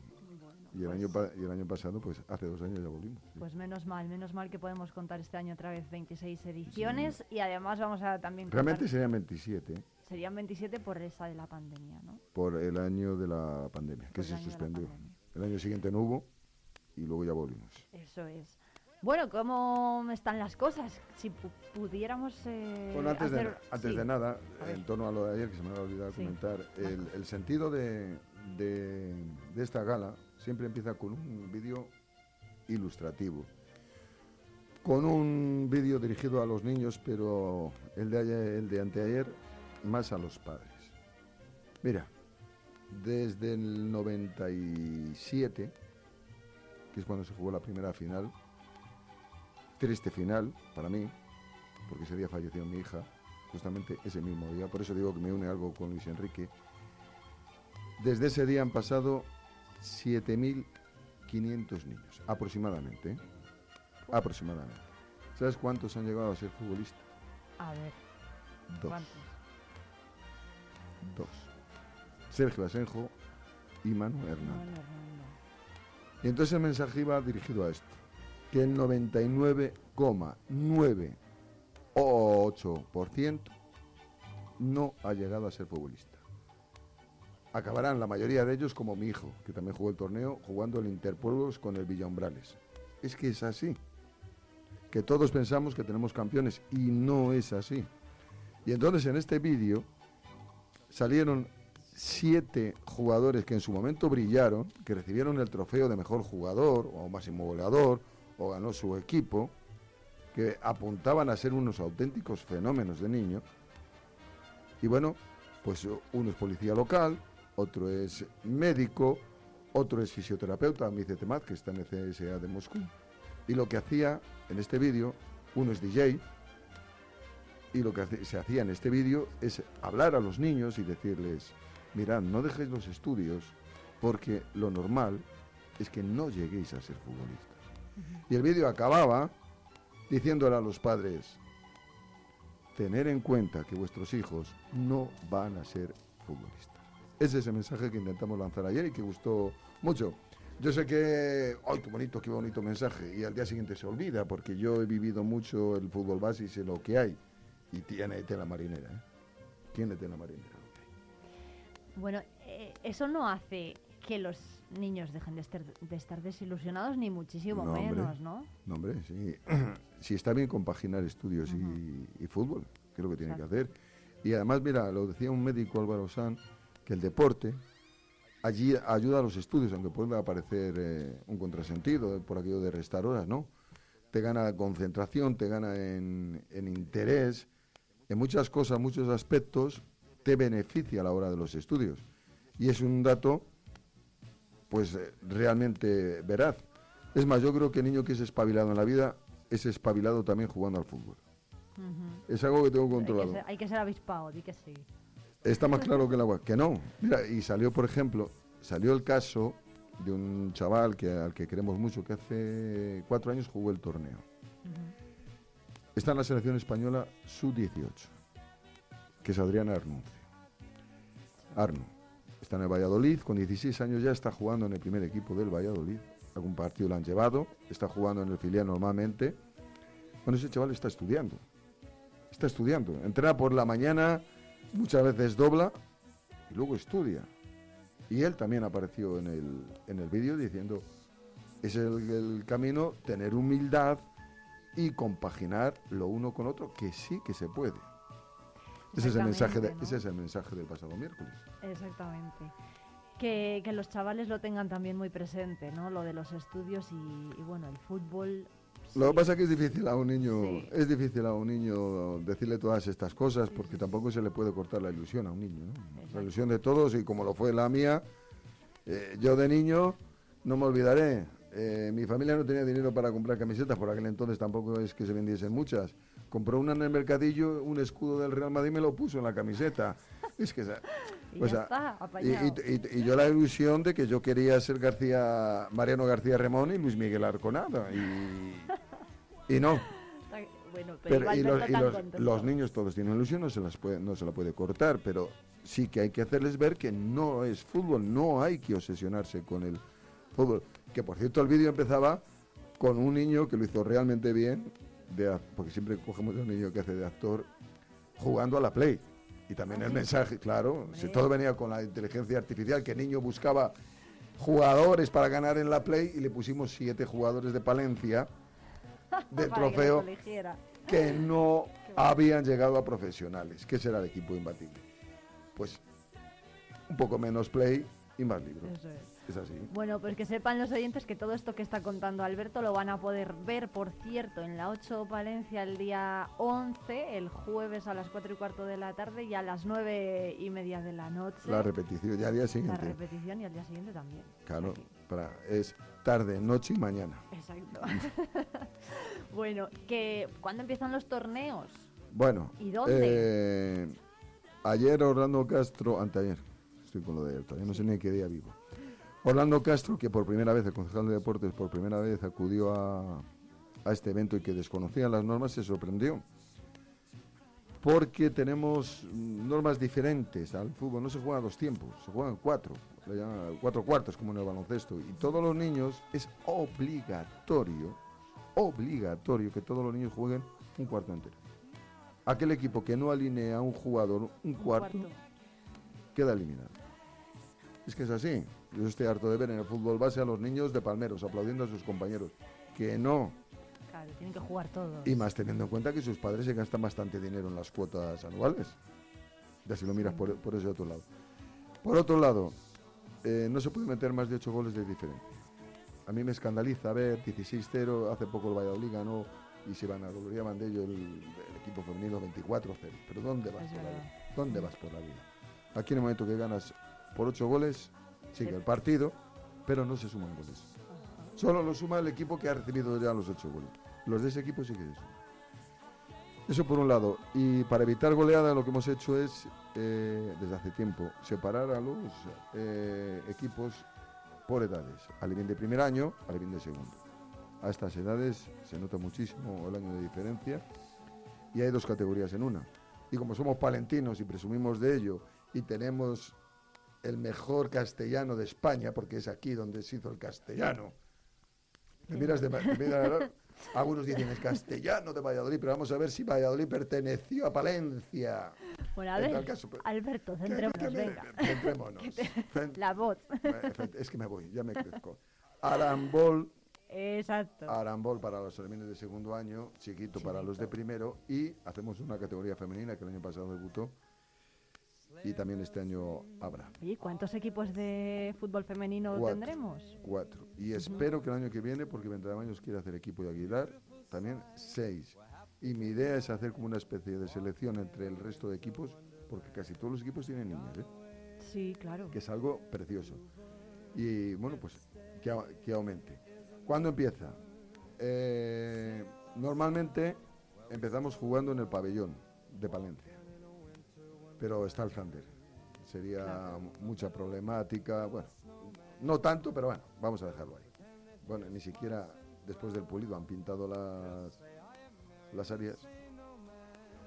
Y, el año, pa- y el año pasado, pues hace dos años ya volvimos. Pues menos mal, menos mal que podemos contar este año otra vez 26 ediciones y además vamos a también contar- Realmente serían 27 ¿eh? serían 27 por esa de la pandemia, ¿no? por el año de la pandemia, que Por se de suspendió. El año siguiente no hubo y luego ya volvimos. Eso es. Bueno, ¿cómo están las cosas? Si pu- pudiéramos eh, Bueno, antes, de, hacer- antes sí. de nada, en torno a lo de ayer, que se me había olvidado Sí. comentar, el, el sentido de, de- de esta gala siempre empieza con un vídeo ilustrativo. Con un vídeo dirigido a los niños, pero el de, ayer- el de anteayer más a los padres. Mira, desde el 97, que es cuando se jugó la primera final, triste final para mí, porque ese día falleció mi hija, justamente ese mismo día, por eso digo que me une algo con Luis Enrique. Desde ese día han pasado 500 niños, aproximadamente. ¿eh? Aproximadamente. ¿Sabes cuántos han llegado a ser futbolistas? A ver. Dos. ¿cuántos? Dos. Sergio Asenjo y Manu Hernández. Y entonces el mensaje iba dirigido a esto, que el 99,98% no ha llegado a ser futbolista. Acabarán la mayoría de ellos como mi hijo, que también jugó el torneo, jugando el Interpueblos con el Villaumbrales. Es que es así. Que todos pensamos que tenemos campeones y no es así. Y entonces en este vídeo salieron siete jugadores que en su momento brillaron, que recibieron el trofeo de mejor jugador o máximo goleador o ganó su equipo, que apuntaban a ser unos auténticos fenómenos de niños. Y bueno, pues uno es policía local, otro es médico, otro es fisioterapeuta, Mice Temat, que está en el CSA de Moscú. Y lo que hacía en este vídeo, uno es DJ, y lo que se hacía en este vídeo es hablar a los niños y decirles, mirad, no dejéis los estudios porque lo normal es que no lleguéis a ser futbolistas. Y el vídeo acababa diciéndole a los padres, tener en cuenta que vuestros hijos no van a ser futbolistas. Ese es el mensaje que intentamos lanzar ayer y que gustó mucho. Yo sé que, ¡ay, qué bonito, qué bonito mensaje! Y al día siguiente se olvida, porque yo he vivido mucho el fútbol base y sé lo que hay. Y tiene tela marinera, ¿eh? Tiene tela marinera. Bueno, eh, eso no hace que los niños dejen de estar, de estar desilusionados, ni muchísimo No, hombre. menos, ¿no? No, hombre, sí. si está bien compaginar estudios y, y fútbol, que es lo que tiene que hacer. Y además, mira, lo decía un médico Álvaro San, que el deporte allí ayuda a los estudios, aunque pueda parecer eh, un contrasentido por aquello de restar horas, ¿no? Te gana concentración, te gana en, en interés, en muchas cosas, muchos aspectos, te beneficia a la hora de los estudios. Y es un dato, pues, eh, realmente veraz. Es más, yo creo que el niño que es espabilado en la vida es espabilado también jugando al fútbol. Es algo que tengo Hay que, controlado. ser, hay que ser avispado, di que sí. Está más claro que el agua. Que no. Mira, y salió, por ejemplo, salió el caso de un chaval que, al que queremos mucho, que hace cuatro años jugó el torneo. Está en la selección española sub-18, que es Adriana Arnuncio. Arno. Está en el Valladolid, con 16 años ya está jugando en el primer equipo del Valladolid. Algún partido lo han llevado, está jugando en el filial normalmente. Bueno, ese chaval está estudiando. Está estudiando. Entrena por la mañana, muchas veces dobla y luego estudia. Y él también apareció en el, en el vídeo diciendo, es el, el camino tener humildad y compaginar lo uno con otro, que sí que se puede. Ese es el mensaje, de- ese es el mensaje del pasado miércoles. Exactamente. Que, que los chavales lo tengan también muy presente, ¿no? Lo de los estudios y, y, bueno, el fútbol. Lo que pasa es que es difícil a un niño, Sí. es difícil a un niño decirle todas estas cosas porque tampoco se le puede cortar la ilusión a un niño. ¿no? La ilusión de todos y como lo fue la mía, eh, yo de niño no me olvidaré. eh, mi familia no tenía dinero para comprar camisetas, por aquel entonces tampoco es que se vendiesen muchas. Compró una en el mercadillo, un escudo del Real Madrid y me lo puso en la camiseta. Es que, Y o ya sea, está, y, yo la ilusión de que yo quería ser García, Mariano García Remón y Luis Miguel Arconada. Y, y no. Bueno, pero, y los, los- niños todos tienen ilusión, no se, las puede, no se la puede cortar, pero sí que hay que hacerles ver que no es fútbol, no hay que obsesionarse con el fútbol. Que por cierto el vídeo empezaba con un niño que lo hizo realmente bien, de, porque siempre cogemos a un niño que hace de actor, jugando a la Play. Y también Ah, el mensaje, claro, si todo venía con la inteligencia artificial, que el niño buscaba jugadores para ganar en la Play y le pusimos siete jugadores de Palencia los trofeo que no habían llegado a profesionales, que será el equipo imbatible. Pues un poco menos play y más libros. Eso es. Es así. Bueno, pues que sepan los oyentes que todo esto que está contando Alberto lo van a poder ver, por cierto, en la 8 Palencia el día 11, el jueves a las 4 y cuarto de la tarde y a las 9 y media de la noche. La repetición, ya al día La siguiente. repetición y al día siguiente también. Claro, para, es tarde, noche y mañana. Exacto. bueno, que ¿cuándo empiezan los torneos? Bueno, ¿Y dónde? eh, ayer Orlando Castro, anteayer, estoy con lo de ayer, todavía no sé ni qué día vivo. Orlando Castro, que por primera vez, el concejal de deportes, por primera vez acudió a, a este evento y que desconocía las normas, se sorprendió. Porque tenemos normas diferentes al fútbol, no se juega a dos tiempos, se juegan cuatro, le llaman cuatro cuartos como en el baloncesto. Y todos los niños es obligatorio, obligatorio que todos los niños jueguen un cuarto entero. Aquel equipo que no alinea a un jugador un cuarto, queda eliminado. Es que es así. Yo estoy harto de ver en el fútbol base a los niños de palmeros aplaudiendo a sus compañeros. Que no. Claro, tienen que jugar todos. Y más teniendo en cuenta que sus padres se gastan bastante dinero en las cuotas anuales. Ya si lo miras por, por ese otro lado. Por otro lado, eh, no se puede meter más de 8 goles de diferencia. A mí me escandaliza ver 16-0, hace poco el Valladolid ganó y se van a gloriaban de ello el, el equipo femenino 24-0. Pero ¿dónde vas por la vida? ¿Dónde vas por la vida? Aquí en el momento que ganas por 8 goles, sigue el partido, pero no se suman goles. Solo lo suma el equipo que ha recibido ya los 8 goles. Los de ese equipo sí que se suman. Eso por un lado. Y para evitar goleada lo que hemos hecho es, eh, desde hace tiempo, separar a los eh, equipos por edades. Alevín de primer año, Alevín de segundo. A estas edades se nota muchísimo el año de diferencia y hay dos categorías en una. Y como somos palentinos y presumimos de ello y tenemos el mejor castellano de España, porque es aquí donde se hizo el castellano. Me miras de... ma- me miras- algunos dicen es castellano de Valladolid, pero vamos a ver si Valladolid perteneció a Palencia. Bueno, a ver, caso, pues, Alberto, centrémonos, venga. centrémonos. Te- La voz. Es que me voy, ya me crezco. Arambol, Exacto. Arambol para los alemanes de segundo año, chiquito para los de primero y hacemos una categoría femenina que el año pasado debutó y también este año habrá. Oye, ¿cuántos equipos de fútbol femenino Cuatro. tendremos? Cuatro. Y espero que el año que viene, porque Ventamaños quiere hacer equipo de Aguilar, también seis. Y mi idea es hacer como una especie de selección entre el resto de equipos, porque casi todos los equipos tienen niñas, ¿eh? Sí, claro. que es algo precioso. Y bueno, pues que, que aumente. ¿Cuándo empieza? Eh, normalmente empezamos jugando en el pabellón de Palencia, pero está el Thunder. Sería mucha problemática, bueno, no tanto, pero bueno, vamos a dejarlo ahí. Bueno, ni siquiera después del pulido han pintado las, las áreas.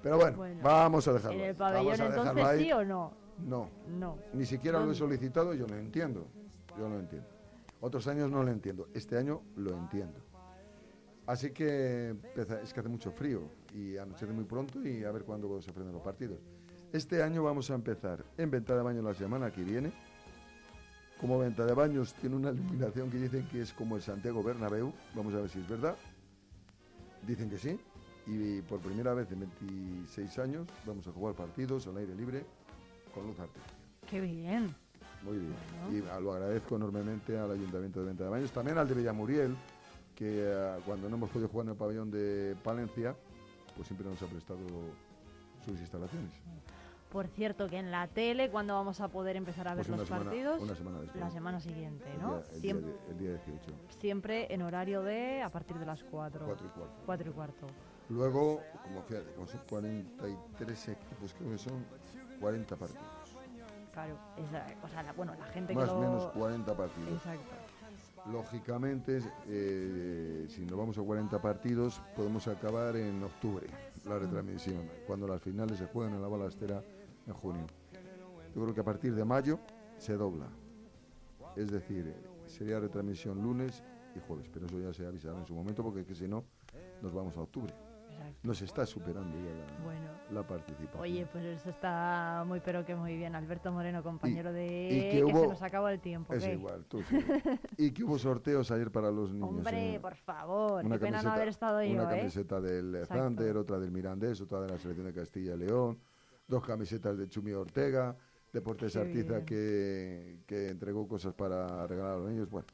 Pero bueno, Bueno, vamos a dejarlo ¿En ahí. el pabellón Vamos a dejarlo entonces ahí. sí o no? No. No. Ni siquiera lo he solicitado, yo lo entiendo. Yo lo entiendo. Otros años no lo entiendo. Este año lo entiendo. Así que es que hace mucho frío y anochece muy pronto y a ver cuándo se frenan los partidos. Este año vamos a empezar en venta de baños la semana que viene. Como venta de baños tiene una iluminación que dicen que es como el Santiago Bernabéu. Vamos a ver si es verdad. Dicen que sí. Y por primera vez en 26 años vamos a jugar partidos al aire libre con luz artificial. Qué bien. Muy bien. Y ah, lo agradezco enormemente al Ayuntamiento de Venta de Baños, también al de Villamuriel, que ah, cuando no hemos podido jugar en el pabellón de Palencia, pues siempre nos ha prestado sus instalaciones. Por cierto, que en la tele, ¿cuándo vamos a poder empezar a ver Pues una los semana- partidos? una semana después. La semana siguiente, El ¿no? día- el, día, Siem- de- el día 18. siempre en horario de a partir de las 4. Cuatro y cuarto. 4 y cuarto. Luego, como, fíjate, como son 43 equipos, creo que son 40 partidos. Claro, esa, o sea, la- bueno, la gente Más que o lo... menos 40 partidos. Exacto. Lógicamente, eh, si nos vamos a 40 partidos, podemos acabar en octubre la retransmisión, cuando las finales se juegan en la balastera en junio. Yo creo que a partir de mayo se dobla. Es decir, sería retransmisión lunes y jueves, pero eso ya se avisará en su momento porque es que si no, nos vamos a octubre. Nos está superando ya la, Bueno. la participación. Oye, pues eso está muy pero que muy bien. Alberto Moreno, compañero de... y que que hubo- se nos acaba el tiempo. es igual, tú sí. y que hubo sorteos ayer para los niños. Hombre, eh. por favor, una qué pena no camiseta- haber estado yo, Una ¿eh? camiseta del Exacto. Thunder, otra del Mirandés, otra de la selección de Castilla y León, dos camisetas de Chumi Ortega, Deportes Artiza que, que entregó cosas para regalar a los niños. Bueno,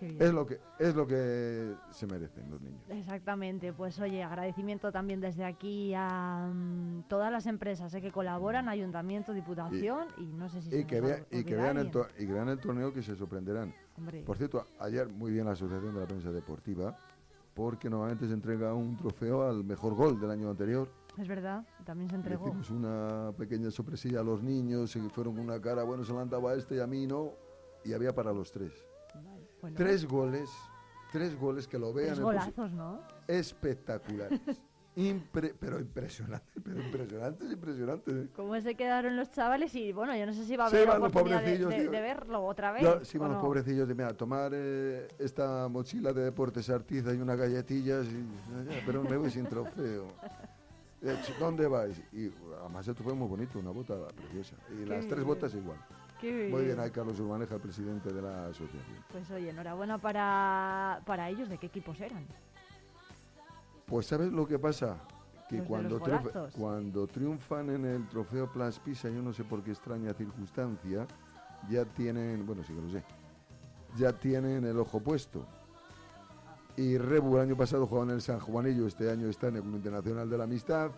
es lo que es lo que se merecen los niños. Exactamente, pues oye, agradecimiento también desde aquí a mm, todas las empresas eh, que colaboran, ayuntamiento, diputación y, no sé si se Y que, nos vea- y, que vean el y que vean el torneo que se sorprenderán. Hombre. Por cierto, ayer muy bien la Asociación de la Prensa Deportiva, porque normalmente se entrega un trofeo al mejor gol del año anterior. Es verdad, también se entregó. Hicimos una pequeña sorpresilla a los niños y fueron con una cara, bueno, se la han dado a este y a mí no. y había para los tres. bueno. Tres goles, tres goles que lo vean. Tres golazos, ¿no? Espectaculares. Impre- pero impresionante, pero impresionante, impresionante. ¿eh? ¿Cómo se quedaron los chavales? Y bueno, yo no sé si va a Se haber iban los oportunidad de, de- de verlo otra vez. Ya, sí, ¿o van los no? pobrecillos de mira, tomar eh, esta mochila de deportes Artiza y unas galletillas, y, pero me voy sin trofeo. Eh, ¿Dónde vais? Y además el trofeo es muy bonito, una bota preciosa. Y Qué las tres botas igual. Qué Muy bien, ahí Carlos Urbaneja, el presidente de la asociación. Pues oye, enhorabuena para, para ellos. ¿De qué equipos eran? Pues ¿sabes lo que pasa? Que Los cuando, triunfa- cuando triunfan en el trofeo Plus Pisa, yo no sé por qué extraña circunstancia, ya tienen, bueno, sí que lo sé, ya tienen el ojo puesto. Y Rebu el año pasado jugaba en el San Juanillo, este año está en el Club Internacional de la Amistad.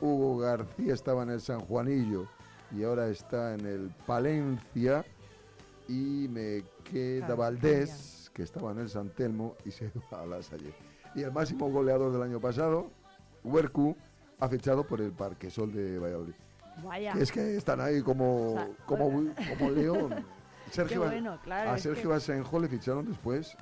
Hugo García estaba en el San Juanillo y ahora está en el Palencia. Y me queda Valdés, que estaba en el San Telmo y se va a la Salle. Y el máximo goleador del año pasado, Huercu, ha fichado por el Parquesol de Valladolid. Vaya. Que es que están ahí como, O sea, como, como león. Sergio bueno, claro, a Sergio que- Basenjo le ficharon después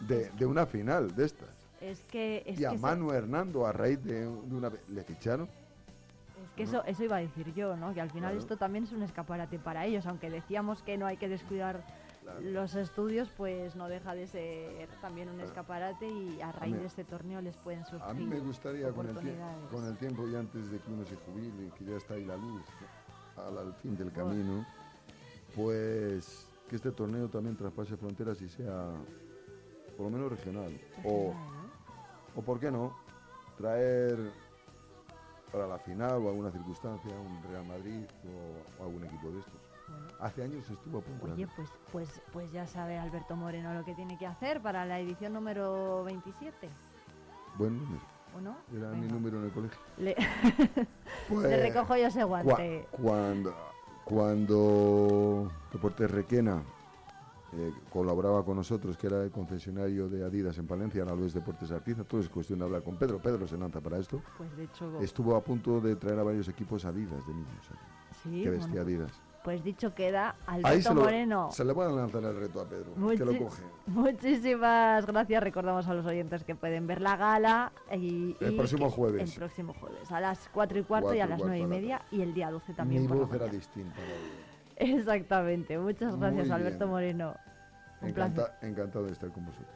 de, de una final de estas. Es que, es y a que, Manu Hernando, a raíz de, de una... Le ficharon. es que eso, eso iba a decir yo, ¿no? Que al final Claro. esto también es un escaparate para ellos. Aunque decíamos que no hay que descuidar los estudios, pues no deja de ser también un escaparate y a raíz mí- de este torneo les pueden surgir A mí me gustaría con el, con el tiempo y antes de que uno se jubile, que ya está ahí la luz al, al fin del camino, pues que este torneo también traspase fronteras y sea por lo menos regional. O, o por qué no, traer para la final o alguna circunstancia un Real Madrid o, o algún equipo de estos. Hace años estuvo a punto de Oye, pues, pues, pues ya sabe Alberto Moreno lo que tiene que hacer para la edición número 27, Buen número. ¿o no? Era mi número en el colegio. Le, Pues, le recojo yo ese guante. cuando, cuando Deportes Requena eh, colaboraba con nosotros, que era el concesionario de Adidas en Palencia, ahora lo es Deportes Artiza, todo es cuestión de hablar con Pedro. Pedro se lanza para esto. Pues de hecho, Estuvo a punto de traer a varios equipos Adidas de niños. aquí, Sí, que bueno, vestía Adidas. pues dicho queda, Ahí Alberto se, lo, Moreno. se le van a lanzar el reto a Pedro, que Muchi- lo coge. Muchísimas gracias. Recordamos a los oyentes que pueden ver la gala y, El y próximo que- jueves. El próximo jueves, a las 4 y cuarto y a las cuarto 9 y media y el día 12 también. Mi voz era distinta. Exactamente. Muchas gracias. Alberto Moreno. Un placer. Encanta- encantado de estar con vosotros.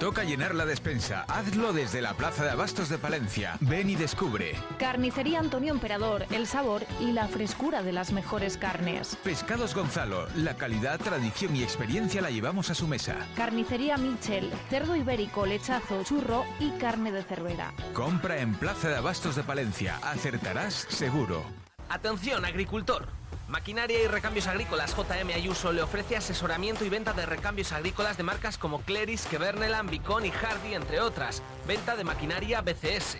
Toca llenar la despensa. Hazlo desde la Plaza de Abastos de Palencia. Ven y descubre. Carnicería Antonio Emperador, el sabor y la frescura de las mejores carnes. Pescados Gonzalo, la calidad, tradición y experiencia la llevamos a su mesa. Carnicería Michel, cerdo ibérico, lechazo, churro y carne de cervera. Compra en Plaza de Abastos de Palencia. Acertarás seguro. Atención, agricultor. Maquinaria y Recambios Agrícolas JM Ayuso le ofrece asesoramiento y venta de recambios agrícolas de marcas como Cleris, Keverneland, Bicon y Hardy, entre otras. Venta de maquinaria BCS.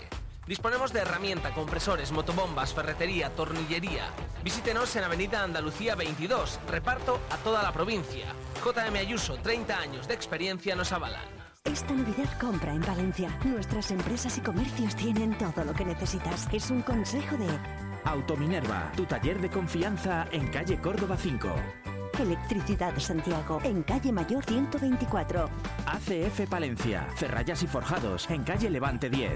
Disponemos de herramienta, compresores, motobombas, ferretería, tornillería. Visítenos en Avenida Andalucía 22. Reparto a toda la provincia. JM Ayuso, 30 años de experiencia nos avalan. Esta Navidad compra en Valencia. Nuestras empresas y comercios tienen todo lo que necesitas. Es un consejo de Autominerva, tu taller de confianza en calle Córdoba 5. Electricidad Santiago, en calle Mayor 124. ACF Palencia, Ferrayas y Forjados, en calle Levante 10.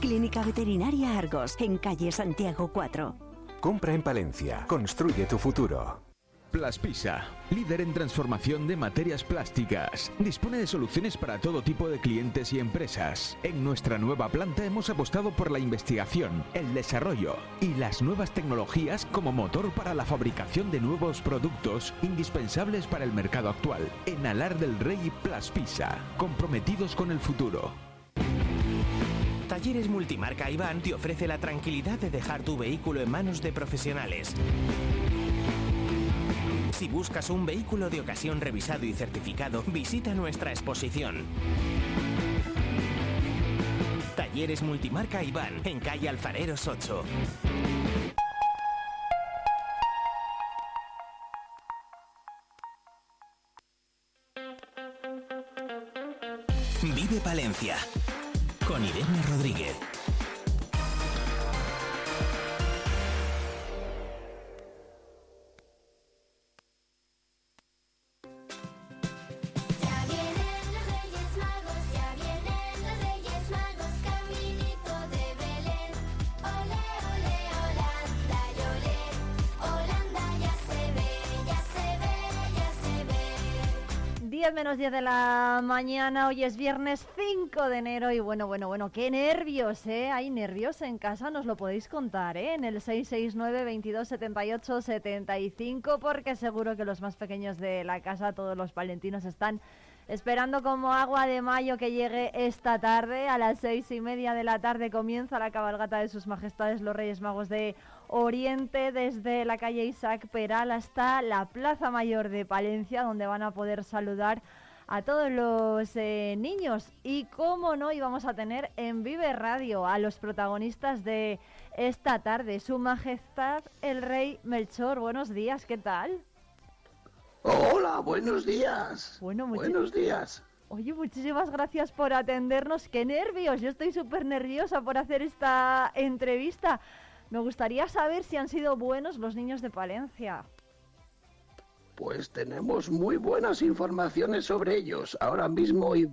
Clínica Veterinaria Argos, en calle Santiago 4. Compra en Palencia. Construye tu futuro. Plaspisa, líder en transformación de materias plásticas. Dispone de soluciones para todo tipo de clientes y empresas. En nuestra nueva planta hemos apostado por la investigación, el desarrollo y las nuevas tecnologías como motor para la fabricación de nuevos productos indispensables para el mercado actual. En Alar del Rey Plaspisa, comprometidos con el futuro. Talleres Multimarca Iván te ofrece la tranquilidad de dejar tu vehículo en manos de profesionales. Si buscas un vehículo de ocasión revisado y certificado, visita nuestra exposición. Talleres Multimarca Iván, en calle Alfareros 8. Vive Palencia, con Irene Rodríguez. Menos 10 de la mañana, hoy es viernes 5 de enero y bueno, bueno, bueno, qué nervios, ¿eh? Hay nervios en casa, nos lo podéis contar, ¿eh? En el 669 22 78 75 porque seguro que los más pequeños de la casa, todos los valentinos están esperando como agua de mayo que llegue esta tarde. A las seis y media de la tarde comienza la cabalgata de sus majestades los Reyes Magos de Oriente desde la calle Isaac Peral hasta la Plaza Mayor de Palencia, donde van a poder saludar a todos los eh, niños. Y cómo no íbamos a tener en Vive Radio a los protagonistas de esta tarde. Su Majestad el Rey Melchor. Buenos días, ¿qué tal? Hola, buenos días. Bueno, buenos días. Oye, muchísimas gracias por atendernos. ¡Qué nervios! Yo estoy súper nerviosa por hacer esta entrevista. Me gustaría saber si han sido buenos los niños de Palencia. Pues tenemos muy buenas informaciones sobre ellos. Ahora mismo iba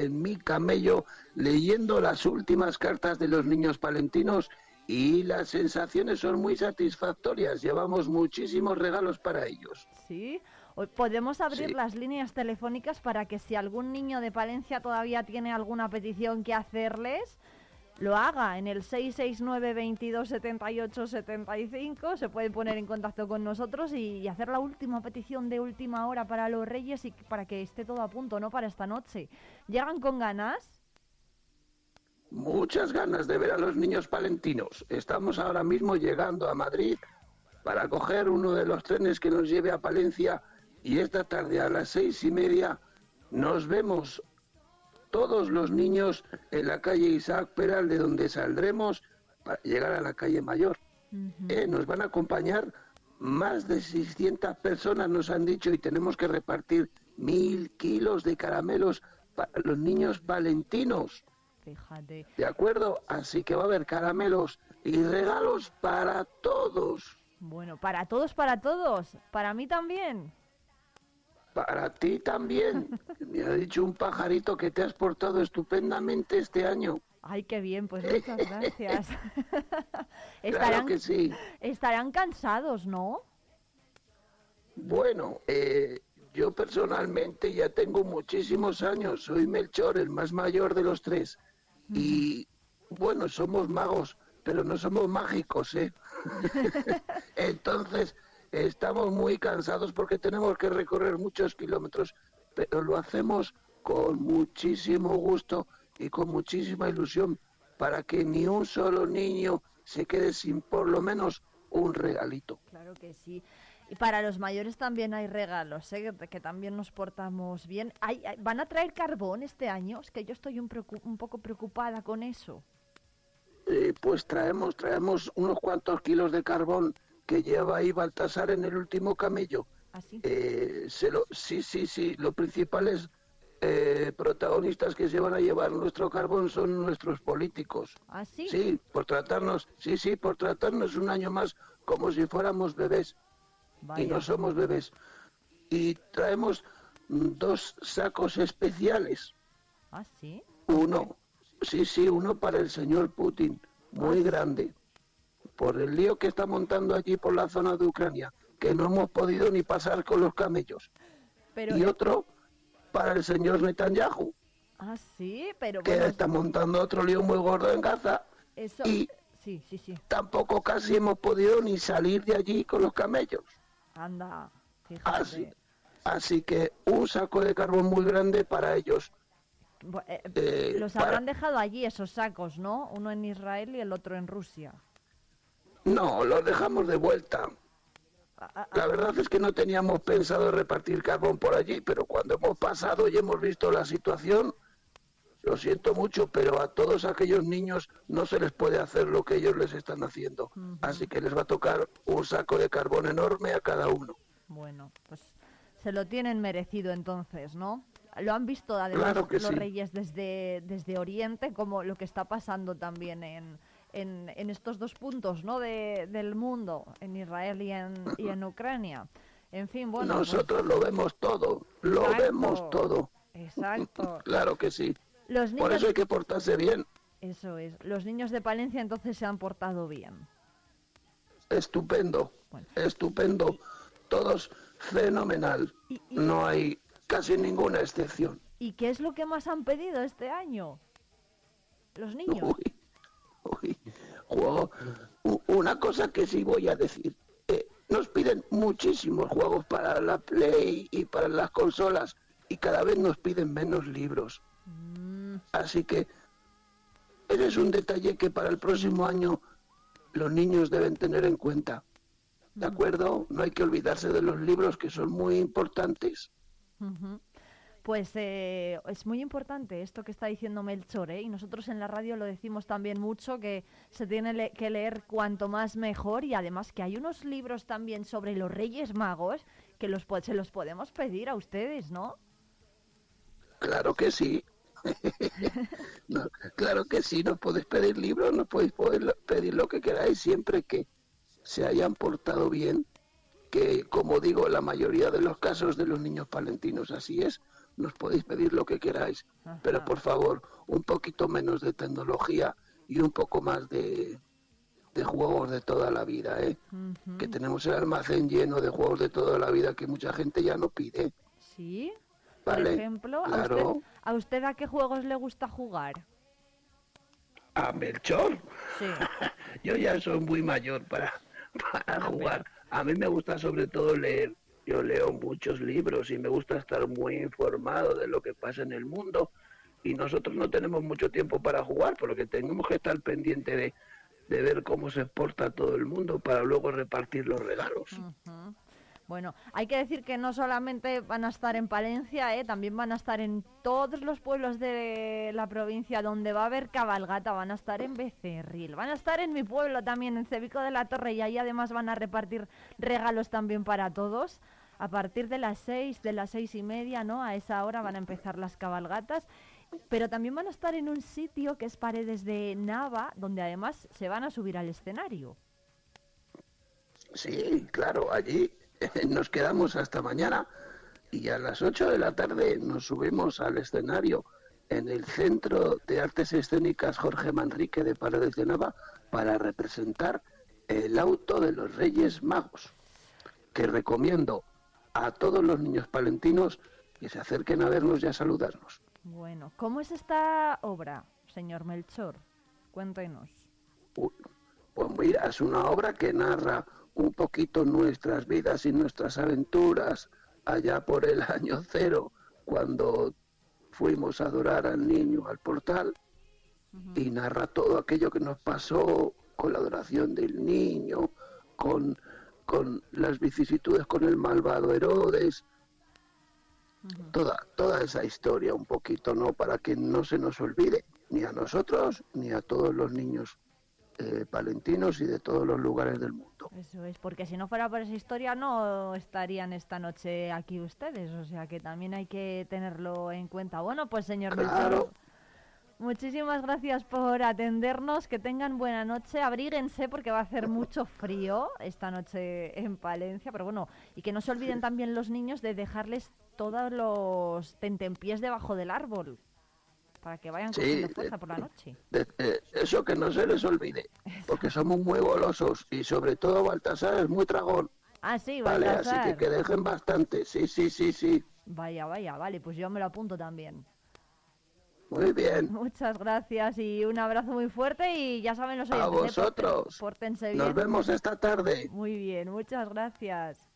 en mi camello leyendo las últimas cartas de los niños palentinos y las sensaciones son muy satisfactorias. Llevamos muchísimos regalos para ellos. ¿Sí? Podemos abrir Sí. las líneas telefónicas para que si algún niño de Palencia todavía tiene alguna petición que hacerles, lo haga en el 669 22 78 75. Se puede poner en contacto con nosotros y, y hacer la última petición de última hora para los Reyes y para que esté todo a punto, ¿no? Para esta noche. ¿Llegan con ganas? Muchas ganas de ver a los niños palentinos. Estamos ahora mismo llegando a Madrid para coger uno de los trenes que nos lleve a Palencia y esta tarde a las seis y media nos vemos todos los niños en la calle Isaac Peral de donde saldremos para llegar a la calle Mayor. Eh, nos van a acompañar más de 600 personas, nos han dicho, y tenemos que repartir mil kilos de caramelos para los niños valentinos. Fíjate. ¿De acuerdo? Así que va a haber caramelos y regalos para todos. Bueno, para todos, para todos. Para mí también. Para ti también. Me ha dicho un pajarito que te has portado estupendamente este año. Ay, qué bien, pues muchas gracias. Claro que sí. estarán cansados, ¿no? Bueno, eh, yo personalmente ya tengo muchísimos años. Soy Melchor, el más mayor de los tres. Y bueno, somos magos, pero no somos mágicos, ¿eh? Entonces, estamos muy cansados porque tenemos que recorrer muchos kilómetros, pero lo hacemos con muchísimo gusto y con muchísima ilusión para que ni un solo niño se quede sin por lo menos un regalito. Claro que sí. Y para los mayores también hay regalos, ¿eh? que, que también nos portamos bien. ¿Van a traer carbón este año? Es que yo estoy un poco preocupada con eso. Eh, pues traemos, traemos unos cuantos kilos de carbón que lleva ahí Baltasar en el último camello. ¿Así? Eh, se lo, sí, sí, sí. Los principales eh, protagonistas que se van a llevar nuestro carbón son nuestros políticos. ¿Ah, sí? Por tratarnos, sí, sí, por tratarnos un año más como si fuéramos bebés. Y no somos bebés. y traemos mm, dos sacos especiales. ¿Ah, sí? Uno, sí, sí, uno para el señor Putin, muy Ah. grande, por el lío que está montando allí por la zona de Ucrania, que no hemos podido ni pasar con los camellos. Pero, Y otro para el señor Netanyahu, Ah, sí, pero que bueno, está montando otro lío muy gordo en Gaza. eso... y- Sí, sí, sí. Tampoco casi hemos podido ni salir de allí con los camellos. Anda, fíjate. Así, así que un saco de carbón muy grande para ellos. Eh, Eh, los para- habrán dejado allí esos sacos, ¿no? Uno en Israel y el otro en Rusia. No, los dejamos de vuelta. La verdad es que no teníamos pensado repartir carbón por allí, pero cuando hemos pasado y hemos visto la situación, lo siento mucho, pero a todos aquellos niños no se les puede hacer lo que ellos les están haciendo. Así que les va a tocar un saco de carbón enorme a cada uno. Bueno, pues se lo tienen merecido entonces, ¿no? Lo han visto además Claro que los sí. reyes desde, desde Oriente, como lo que está pasando también en, en, en estos dos puntos, ¿no? De, del mundo, en Israel y en, y en Ucrania. En fin, bueno. pues- Nosotros lo vemos todo, lo Exacto. vemos todo. Exacto. Claro que sí. Los Por niños, eso hay que portarse bien. eso es. Los niños de Palencia entonces se han portado bien. Estupendo, estupendo. Todos fenomenal. No hay casi ninguna excepción. ¿Y qué es lo que más han pedido este año? Los niños. Juego. Una cosa que sí voy a decir. eh, nos piden muchísimos juegos para la Play y para las consolas y cada vez nos piden menos libros. Así que ese es un detalle que para el próximo año los niños deben tener en cuenta. ¿De acuerdo? No hay que olvidarse de los libros que son muy importantes. Pues eh, es muy importante esto que está diciendo Melchor, ¿eh? y nosotros en la radio lo decimos también mucho, que se tiene que leer cuanto más mejor, y además que hay unos libros también sobre los Reyes Magos que los, se los podemos pedir a ustedes, ¿no? Claro que sí. Claro que sí, nos podéis pedir libros, nos podéis pedir lo que queráis siempre que se hayan portado bien, que como digo, la mayoría de los casos de los niños palentinos así es, nos podéis pedir lo que queráis, pero por favor, un poquito menos de tecnología y un poco más de, de juegos de toda la vida, ¿eh? Que tenemos el almacén lleno de juegos de toda la vida que mucha gente ya no pide. Sí. Por Vale, ejemplo, ¿a, claro. usted, ¿a usted a qué juegos le gusta jugar? A Melchor. Sí. Yo ya soy muy mayor para, para jugar. A mí me gusta sobre todo leer. Yo leo muchos libros y me gusta estar muy informado de lo que pasa en el mundo. Y nosotros no tenemos mucho tiempo para jugar, porque tenemos que estar pendiente de, ver cómo se porta todo el mundo para luego repartir los regalos. Bueno, hay que decir que no solamente van a estar en Palencia, ¿eh? también van a estar en todos los pueblos de la provincia donde va a haber cabalgata, van a estar en Becerril, van a estar en mi pueblo también, en Cebico de la Torre, y ahí además van a repartir regalos también para todos. A partir de las seis, de las seis y media, ¿no? A esa hora van a empezar las cabalgatas. Pero también van a estar en un sitio que es Paredes de Nava, donde además se van a subir al escenario. Sí, claro, allí nos quedamos hasta mañana y a las 8 de la tarde nos subimos al escenario en el Centro de Artes Escénicas Jorge Manrique de Paredes de Nava para representar el auto de los Reyes Magos, que recomiendo a todos los niños palentinos que se acerquen a vernos y a saludarnos. Bueno, ¿cómo es esta obra, señor Melchor? Cuéntenos. Pues mira, es una obra que narra un poquito nuestras vidas y nuestras aventuras allá por el año cero, cuando fuimos a adorar al niño al portal, y narra todo aquello que nos pasó con la adoración del niño, con, con las vicisitudes con el malvado Herodes, toda, toda esa historia un poquito, ¿no? Para que no se nos olvide, ni a nosotros, ni a todos los niños eh, palentinos y de todos los lugares del mundo. Eso es, porque si no fuera por esa historia no estarían esta noche aquí ustedes, o sea que también hay que tenerlo en cuenta. Bueno, pues señor Claro. Melchor, Muchísimas gracias por atendernos, que tengan buena noche, abríguense porque va a hacer mucho frío esta noche en Palencia, pero bueno, y que no se olviden también los niños de dejarles todos los tentempiés debajo del árbol, para que vayan Sí, cogiendo fuerza eh, por la noche. De- eh, eso que no se les olvide, porque somos muy golosos y sobre todo Baltasar es muy tragón. Ah, sí, Vale, así Baltasar. que que dejen bastante. Sí, sí, sí, sí. Vaya, vaya, vale, pues yo me lo apunto también. Muy bien. Muchas gracias y un abrazo muy fuerte y ya saben los A ¿eh? Vosotros. Pórtense bien. Nos vemos esta tarde. Muy bien, muchas gracias.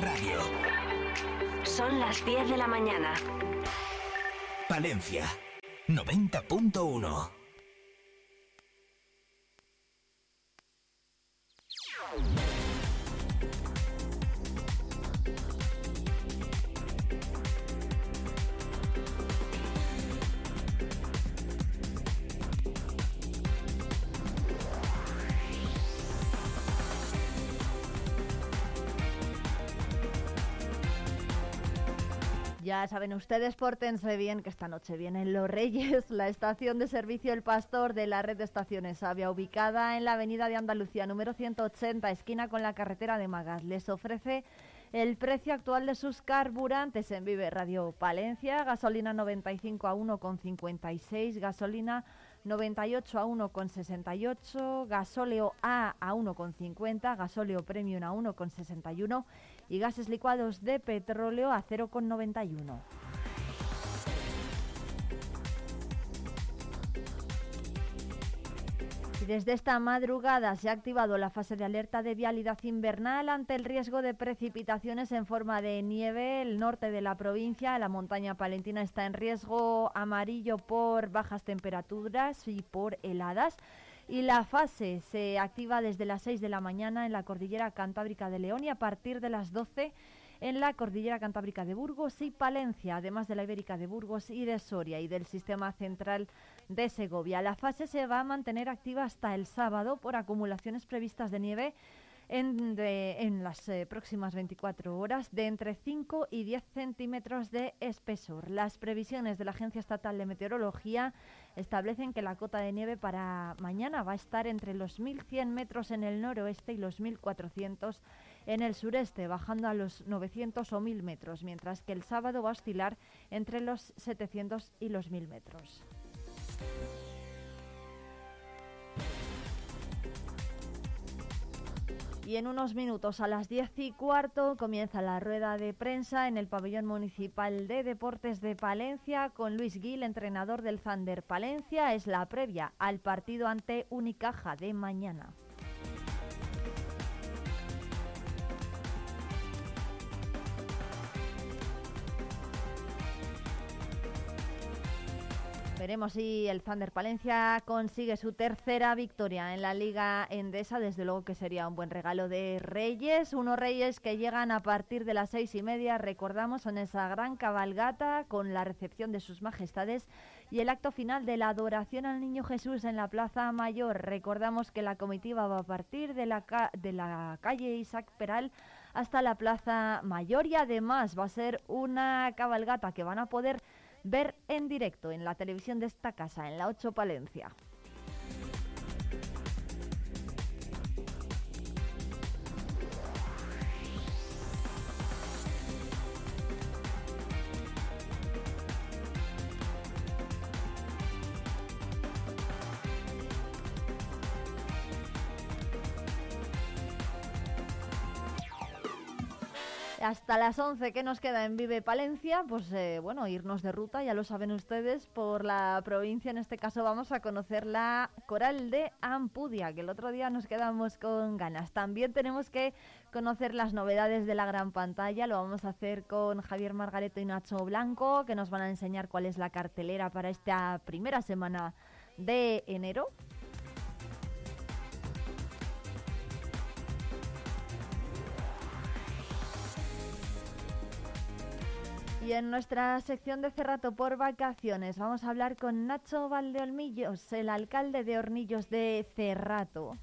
Radio. Son las 10 de la mañana. Palencia. 90.1. Ya saben ustedes, pórtense bien, que esta noche vienen los Reyes. La estación de servicio El Pastor de la red de estaciones Sabia, ubicada en la avenida de Andalucía, número 180, esquina con la carretera de Magas, les ofrece el precio actual de sus carburantes en Vive Radio Palencia. Gasolina 95 a 1,56, gasolina 98 a 1,68, gasóleo A a 1,50, gasóleo premium a 1,61 y gases licuados de petróleo a 0,91. Desde esta madrugada se ha activado la fase de alerta de vialidad invernal ante el riesgo de precipitaciones en forma de nieve. El norte de la provincia, la montaña palentina, está en riesgo amarillo por bajas temperaturas y por heladas. Y la fase se activa desde las 6 de la mañana en la cordillera cantábrica de León y a partir de las 12 en la cordillera cantábrica de Burgos y Palencia, además de la ibérica de Burgos y de Soria y del sistema central de Segovia. La fase se va a mantener activa hasta el sábado por acumulaciones previstas de nieve en, las eh, próximas 24 horas de entre 5 y 10 centímetros de espesor. Las previsiones de la Agencia Estatal de Meteorología establecen que la cota de nieve para mañana va a estar entre los 1.100 metros en el noroeste y los 1.400 en el sureste, bajando a los 900 o 1.000 metros, mientras que el sábado va a oscilar entre los 700 y los 1.000 metros. Y en unos minutos, a las 10 y cuarto, comienza la rueda de prensa en el pabellón municipal de deportes de Palencia con Luis Gil, entrenador del Thunder Palencia. Es la previa al partido ante Unicaja de mañana. Veremos si el Thunder Palencia consigue su tercera victoria en la Liga Endesa. Desde luego que sería un buen regalo de Reyes. Unos Reyes que llegan a partir de las seis y media, recordamos, en esa gran cabalgata con la recepción de sus majestades y el acto final de la adoración al Niño Jesús en la Plaza Mayor. Recordamos que la comitiva va a partir de la, ca- de la calle Isaac Peral hasta la Plaza Mayor y además va a ser una cabalgata que van a poder ver en directo en la televisión de esta casa, en la 8 Palencia. Hasta las 11 que nos queda en Vive Palencia, pues eh, bueno, irnos de ruta, ya lo saben ustedes, por la provincia. En este caso vamos a conocer la coral de Ampudia, que el otro día nos quedamos con ganas. También tenemos que conocer las novedades de la gran pantalla. Lo vamos a hacer con Javier Margareto y Nacho Blanco, que nos van a enseñar cuál es la cartelera para esta primera semana de enero. Y en nuestra sección de Cerrato por vacaciones vamos a hablar con Nacho Valdeolmillos, el alcalde de Hornillos de Cerrato.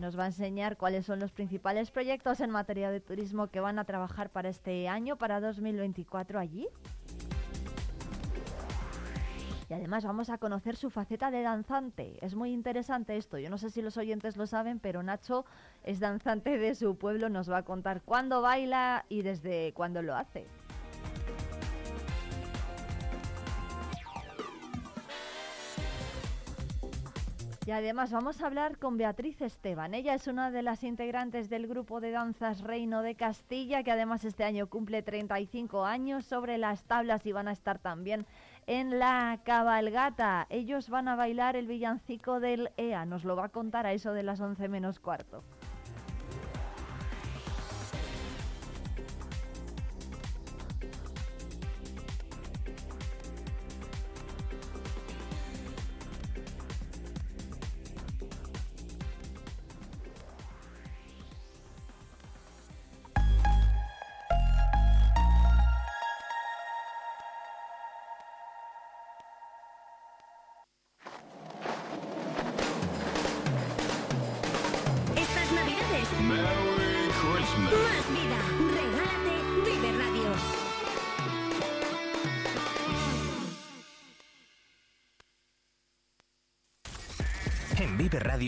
Nos va a enseñar cuáles son los principales proyectos en materia de turismo que van a trabajar para este año, para 2024 allí. Y además vamos a conocer su faceta de danzante. Es muy interesante esto. Yo no sé si los oyentes lo saben, pero Nacho es danzante de su pueblo. Nos va a contar cuándo baila y desde cuándo lo hace. Y además vamos a hablar con Beatriz Esteban. Ella es una de las integrantes del grupo de danzas Reino de Castilla, que además este año cumple 35 años sobre las tablas y van a estar también en la cabalgata. Ellos van a bailar el villancico del EA. Nos lo va a contar a eso de las 11 menos cuarto.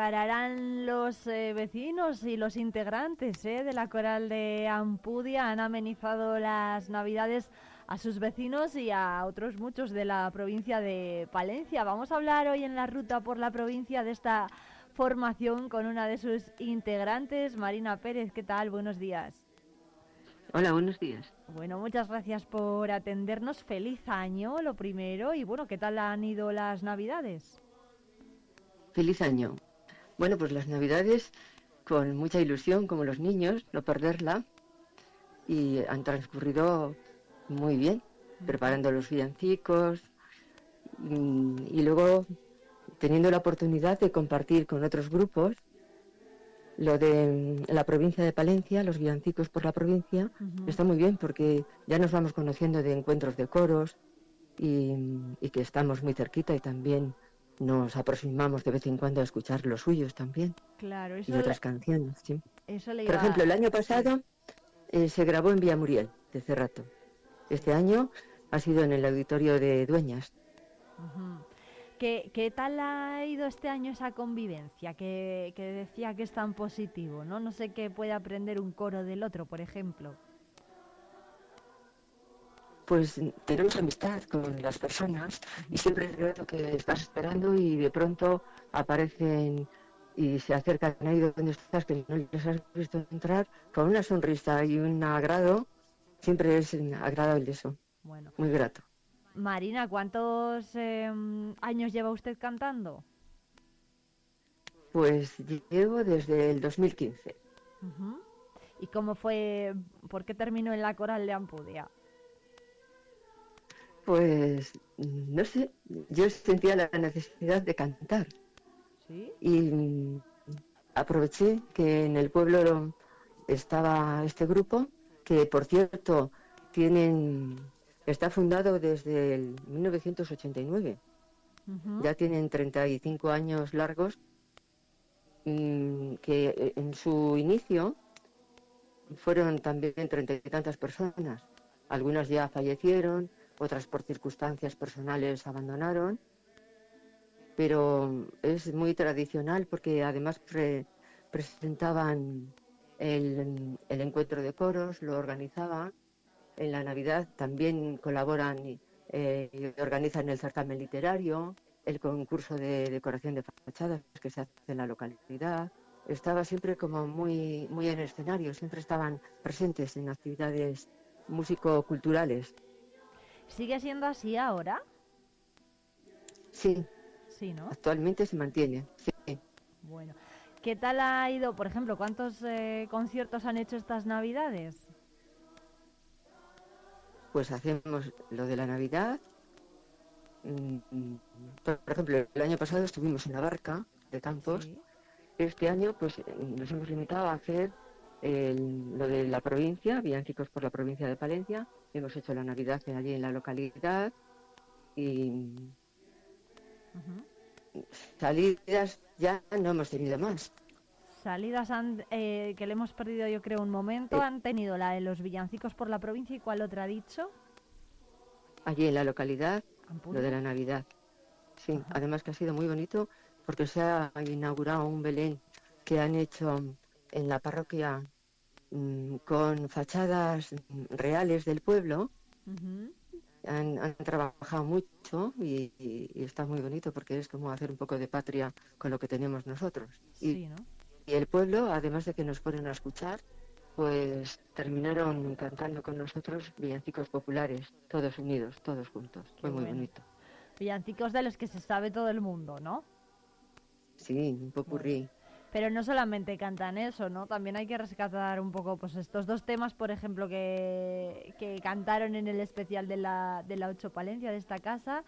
Tararán los eh, vecinos y los integrantes eh, de la coral de Ampudia han amenizado las navidades a sus vecinos y a otros muchos de la provincia de Palencia. Vamos a hablar hoy en la ruta por la provincia de esta formación con una de sus integrantes, Marina Pérez. ¿Qué tal? Buenos días. Hola, buenos días. Bueno, muchas gracias por atendernos. Feliz año, lo primero. Y bueno, ¿qué tal han ido las navidades? Feliz año. Bueno, pues las navidades con mucha ilusión, como los niños, no perderla. Y han transcurrido muy bien, preparando los villancicos mm, y luego teniendo la oportunidad de compartir con otros grupos lo de mm, la provincia de Palencia, los villancicos por la provincia, está muy bien porque ya nos vamos conociendo de encuentros de coros y, y que estamos muy cerquita y también nos aproximamos de vez en cuando a escuchar los suyos también Claro, y eso, otras canciones. Sí. eso le Por ejemplo, el año pasado eh, se grabó en Villamuriel, de Cerrato. Este año ha sido en el auditorio de Dueñas. ¿Qué, qué tal ha ido este año esa convivencia que, que decía que es tan positivo? ¿no? no sé qué puede aprender un coro del otro, por ejemplo. Pues tenemos amistad con las personas y siempre es grato que estás esperando y de pronto aparecen y se acercan ahí donde estás, que no les has visto entrar, con una sonrisa y un agrado. Siempre es agradable eso. Bueno. Muy grato. Marina, ¿cuántos eh, años lleva usted cantando? Pues llevo desde el 2015. Ujú. ¿Y cómo fue, por qué terminó en la coral de Ampudia? Pues no sé, yo sentía la necesidad de cantar ¿Sí? y mm, aproveché que en el pueblo estaba este grupo, que por cierto tienen está fundado desde el 1989. Ujú. Ya tienen 35 años largos, mm, que eh, en su inicio fueron también treinta y tantas personas. Algunas ya fallecieron, otras por circunstancias personales abandonaron, pero es muy tradicional porque además pre- presentaban el, encuentro de coros, lo organizaban. En la Navidad también colaboran y, eh, y organizan el certamen literario, el concurso de decoración de fachadas que se hace en la localidad. Estaba siempre como muy, muy en escenario, siempre estaban presentes en actividades músico-culturales. ¿Sigue siendo así ahora? Sí, Sí, ¿no? actualmente se mantiene. Sí. Bueno. ¿Qué tal ha ido, por ejemplo, cuántos eh, conciertos han hecho estas Navidades? Pues hacemos lo de la Navidad. Mm, Por ejemplo, el año pasado estuvimos en la barca de Campos. Este año, pues nos hemos limitado a hacer el- lo de la provincia, villancicos por la provincia de Palencia. Hemos hecho la Navidad allí en la localidad y salidas ya no hemos tenido más. Salidas han- eh, que le hemos perdido, yo creo, un momento. Han tenido la de los villancicos por la provincia y cuál otra ha dicho. allí en la localidad, lo de la Navidad. Sí, además que ha sido muy bonito porque se ha inaugurado un Belén que han hecho en la parroquia con fachadas mm, reales del pueblo. Han, han trabajado mucho y, y- y está muy bonito porque es como hacer un poco de patria con lo que tenemos nosotros. Y, Sí, ¿no? y el pueblo, además de que nos ponen a escuchar, pues terminaron cantando con nosotros villancicos populares, todos unidos, todos juntos. Qué Fue muy bueno. bonito. Villancicos de los que se sabe todo el mundo, ¿no? Sí, un popurrí. Pero no solamente cantan eso, ¿no? También hay que rescatar un poco pues estos dos temas, por ejemplo, que, que cantaron en el especial de la, de la Ocho Palencia de esta casa,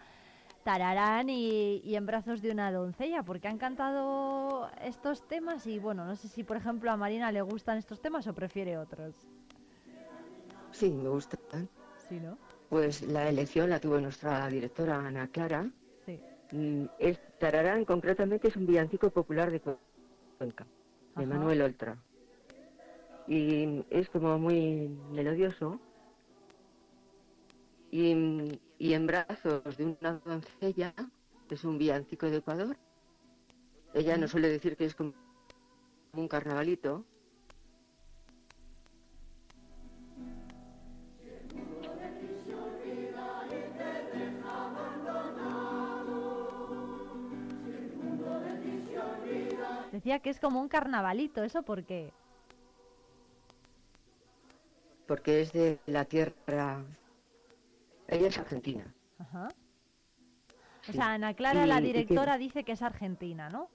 Tararán y, y En brazos de una doncella, porque han cantado estos temas y bueno, no sé si por ejemplo a Marina le gustan estos temas o prefiere otros. Sí, me gustan. Sí, ¿no? Pues la elección la tuvo nuestra directora Ana Clara. Sí. Mm, Es, Tararán concretamente es un villancico popular de Cuenca, de Ajá. Manuel Oltra. Y es como muy melodioso. Y, y en brazos de una doncella, es un villancico de Ecuador. Ella nos suele decir que es como un carnavalito. Decía que es como un carnavalito, ¿eso por qué? porque es de la tierra. Ella es argentina. Ajá. O sea, Ana Clara, la que- directora, dice que es argentina, ¿no?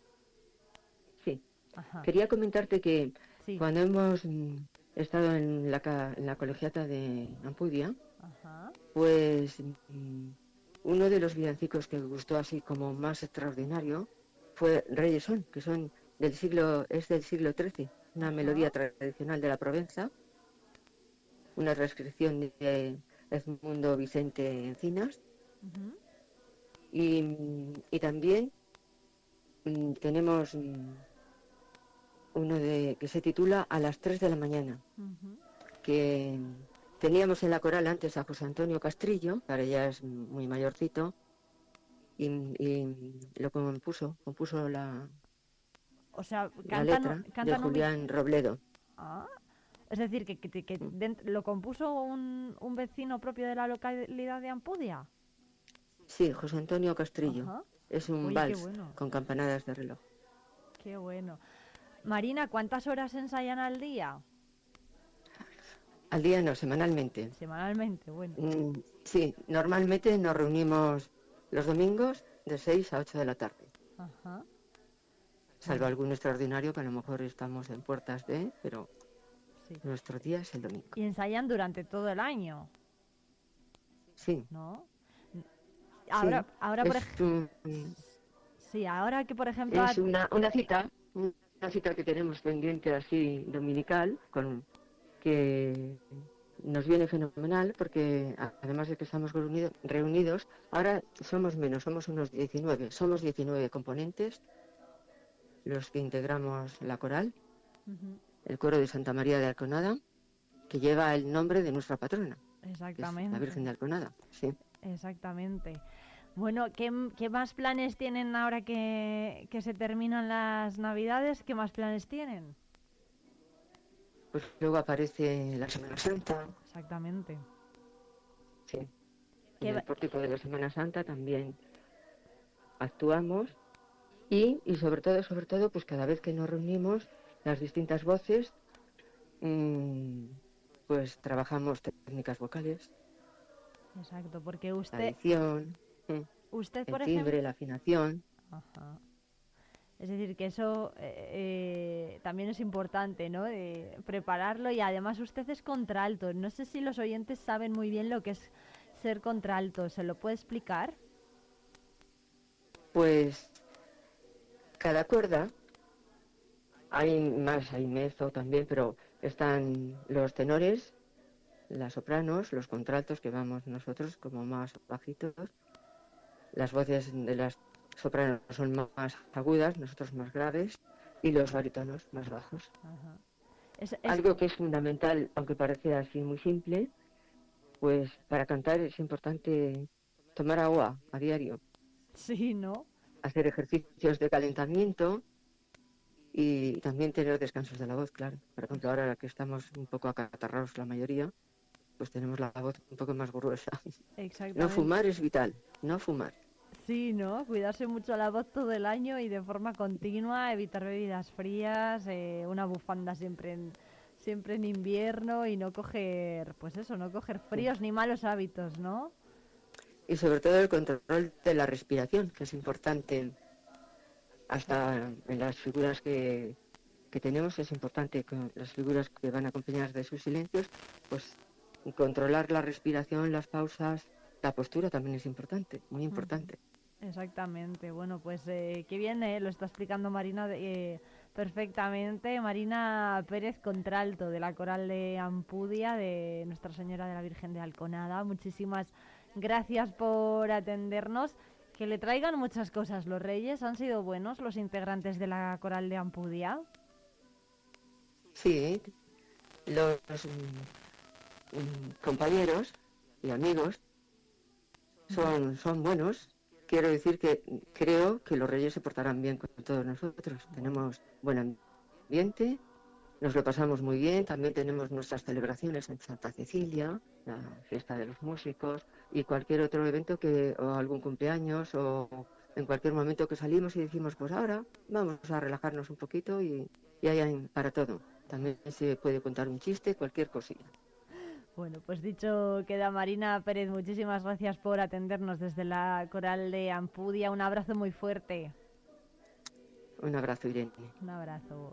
Sí. Ajá. Quería comentarte que Sí. cuando hemos mm, estado en la, en la colegiata de Ampudia, Ajá. pues mm, uno de los villancicos que gustó así como más extraordinario fue Reyes son, que son del siglo, es del siglo XIII, una melodía tradicional de la Provenza, una transcripción de Edmundo Vicente Encinas, y, y también mm, tenemos mm, uno de, que se titula A las 3 de la mañana, que teníamos en la coral antes a José Antonio Castrillo, que ahora ya es muy mayorcito, y, y lo compuso, compuso la, O sea, la cantan, letra de un Julián Robledo. Ah, Es decir, que, que, que dent- lo compuso un, un vecino propio de la localidad de Ampudia. Sí, José Antonio Castrillo. Ajá. Es un Oye, vals bueno. con campanadas de reloj. Qué bueno. Marina, ¿cuántas horas ensayan al día? Al día no, semanalmente. Semanalmente, bueno. Mm, sí, normalmente nos reunimos los domingos de 6 a 8 de la tarde. Ajá. Salvo algún extraordinario que a lo mejor estamos en puertas de, pero Sí. nuestro día es el domingo. Y ensayan durante todo el año, Sí. ¿no? Ahora, ahora por ejemplo, sí, ahora que por ejemplo es una, una cita, un- una cita que tenemos pendiente así dominical, con que nos viene fenomenal porque además de que estamos reunido- reunidos, ahora somos menos, somos unos 19, somos 19 componentes los que integramos la coral, el coro de Santa María de Alconada, que lleva el nombre de nuestra patrona, Exactamente. la Virgen de Alconada. Sí. Exactamente. Bueno, ¿qué, qué más planes tienen ahora que, que se terminan las navidades? ¿Qué más planes tienen? Pues luego aparece la Semana Santa, Exactamente. sí. ¿Qué En el pórtico de la Semana Santa también actuamos y, y sobre todo, sobre todo, pues cada vez que nos reunimos, las distintas voces, mm, pues trabajamos técnicas vocales, Exacto, porque la usted, edición, mm, usted el por timbre, ejemplo, la afinación. Ajá. Es decir, que eso eh, eh, también es importante, ¿no? De prepararlo y además usted es contralto. No sé si los oyentes saben muy bien lo que es ser contralto. ¿Se lo puede explicar? Pues cada cuerda, hay más, hay mezzo también, pero están los tenores, las sopranos, los contraltos que vamos nosotros como más bajitos, las voces de las sopranos son más agudas, nosotros más graves, y los barítonos más bajos. Es- es- Algo que es fundamental, aunque parece así muy simple, pues para cantar es importante tomar agua a diario Sí, ¿no? Hacer ejercicios de calentamiento y también tener descansos de la voz, claro. Por ejemplo, ahora que estamos un poco acatarrados la mayoría, pues tenemos la voz un poco más gruesa. No fumar es vital, no fumar. Sí, ¿no? Cuidarse mucho la voz todo el año y de forma continua, evitar bebidas frías, eh, una bufanda siempre en, siempre en invierno y no coger, pues eso, no coger fríos ni malos hábitos, ¿no? Y sobre todo el control de la respiración, que es importante. Hasta en las figuras que, que tenemos es importante, con las figuras que van acompañadas de sus silencios, pues controlar la respiración, las pausas, la postura también es importante, muy importante. Exactamente, bueno, pues eh, qué bien eh, lo está explicando Marina de- eh, perfectamente. Marina Pérez Contralto de la Coral de Ampudia de Nuestra Señora de la Virgen de Alconada. Muchísimas gracias por atendernos. Que le traigan muchas cosas los reyes. ¿Han sido buenos los integrantes de la Coral de Ampudia? Sí, los mm, mm, compañeros y amigos son, son buenos. Quiero decir que creo que los reyes se portarán bien con todos nosotros. Tenemos buen ambiente, nos lo pasamos muy bien. También tenemos nuestras celebraciones en Santa Cecilia, la fiesta de los músicos y cualquier otro evento que o algún cumpleaños o en cualquier momento que salimos y decimos pues ahora vamos a relajarnos un poquito y, y hay para todo. También se puede contar un chiste, cualquier cosilla. Bueno, pues dicho queda Marina Pérez, muchísimas gracias por atendernos desde la Coral de Ampudia. Un abrazo muy fuerte. Un abrazo, Irene. Un abrazo.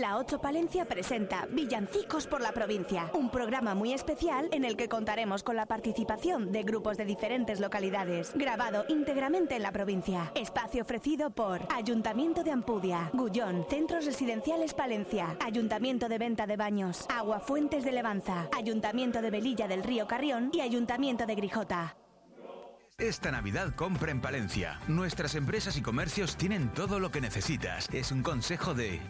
La 8 Palencia presenta Villancicos por la provincia, un programa muy especial en el que contaremos con la participación de grupos de diferentes localidades, grabado íntegramente en la provincia. Espacio ofrecido por Ayuntamiento de Ampudia, Gullón, Centros Residenciales Palencia, Ayuntamiento de Venta de Baños, Agua Fuentes de Levanza, Ayuntamiento de Velilla del Río Carrión y Ayuntamiento de Grijota. Esta Navidad compra en Palencia. Nuestras empresas y comercios tienen todo lo que necesitas. Es un consejo de...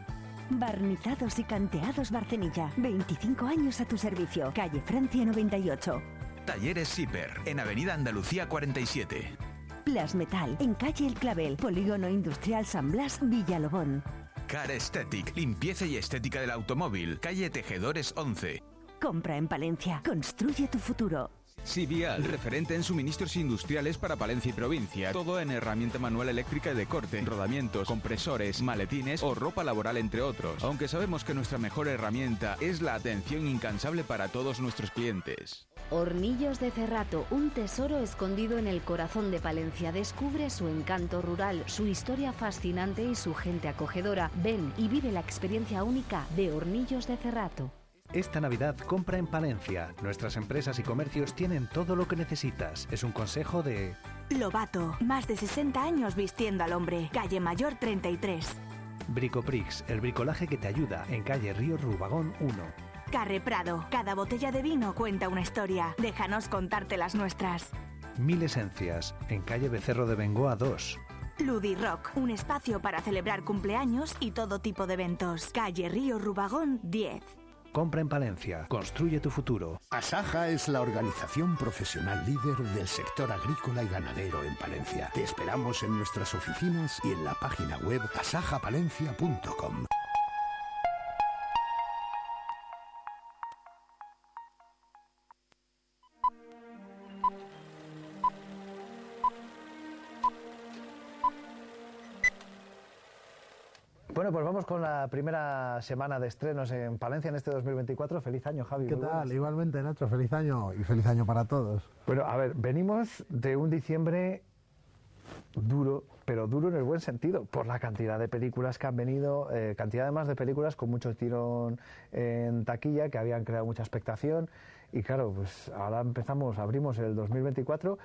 Barnizados y canteados Barcenilla. 25 años a tu servicio. Calle Francia 98. Talleres Siper, en Avenida Andalucía 47. Plasmetal, en calle El Clavel, Polígono Industrial San Blas, Villalobón. Car Aesthetic, limpieza y estética del automóvil, calle Tejedores 11. Compra en Palencia. Construye tu futuro. Sivial, referente en suministros industriales para Palencia y provincia. Todo en herramienta manual eléctrica de corte, rodamientos, compresores, maletines o ropa laboral, entre otros. Aunque sabemos que nuestra mejor herramienta es la atención incansable para todos nuestros clientes. Hornillos de Cerrato, un tesoro escondido en el corazón de Palencia. Descubre su encanto rural, su historia fascinante y su gente acogedora. Ven y vive la experiencia única de Hornillos de Cerrato. Esta Navidad compra en Palencia. Nuestras empresas y comercios tienen todo lo que necesitas. Es un consejo de... Lobato, más de 60 años vistiendo al hombre. Calle Mayor 33. Bricoprix, el bricolaje que te ayuda en calle Río Rubagón 1. Carre Prado, cada botella de vino cuenta una historia. Déjanos contarte las nuestras. Mil Esencias, en calle Becerro de Bengoa 2. Ludi Rock, un espacio para celebrar cumpleaños y todo tipo de eventos. Calle Río Rubagón 10. Compra en Palencia. Construye tu futuro. Asaja es la organización profesional líder del sector agrícola y ganadero en Palencia. Te esperamos en nuestras oficinas y en la página web asajapalencia.com. pues vamos con la primera semana de estrenos en Palencia en este 2024. Feliz año, Javi. ¿Qué tal? Igualmente, Nacho, feliz año y feliz año para todos. Bueno, a ver, venimos de un diciembre duro, pero duro en el buen sentido, por la cantidad de películas que han venido, eh, cantidad además de películas con mucho tirón en taquilla, que habían creado mucha expectación. Y claro, pues ahora empezamos, abrimos el 2024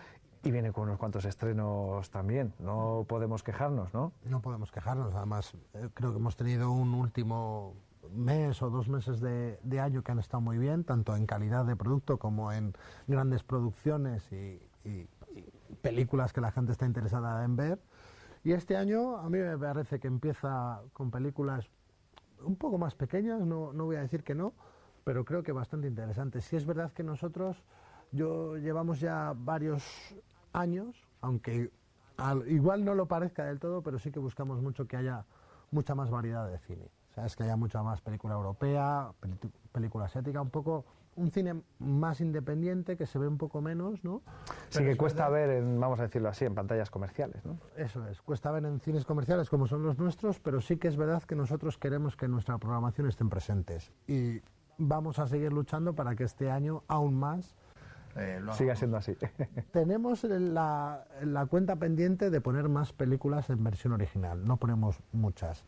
y viene con unos cuantos estrenos también. No podemos quejarnos, ¿no? No podemos quejarnos, además eh, creo que hemos tenido un último mes o dos meses de, año que han estado muy bien, tanto en calidad de producto como en grandes producciones y películas que la gente está interesada en ver. Y este año a mí me parece que empieza con películas un poco más pequeñas, no, no voy a decir que no, pero creo que bastante interesantes. Si es verdad que nosotros, yo llevamos ya varios años, aunque al- igual no lo parezca del todo, pero sí que buscamos mucho que haya mucha más variedad de cine. O sea, es que haya mucha más película europea, película asiática, un poco un cine más independiente que se ve un poco menos, ¿no? Sí Pero que es cuesta verdad- ver, en, vamos a decirlo así, en pantallas comerciales, ¿no? eso es, cuesta ver en cines comerciales como son los nuestros, pero sí que es verdad que nosotros queremos que en nuestra programación estén presentes. Y vamos a seguir luchando para que este año aún más eh, Siga siendo así. Tenemos la, la cuenta pendiente de poner más películas en versión original, no ponemos muchas.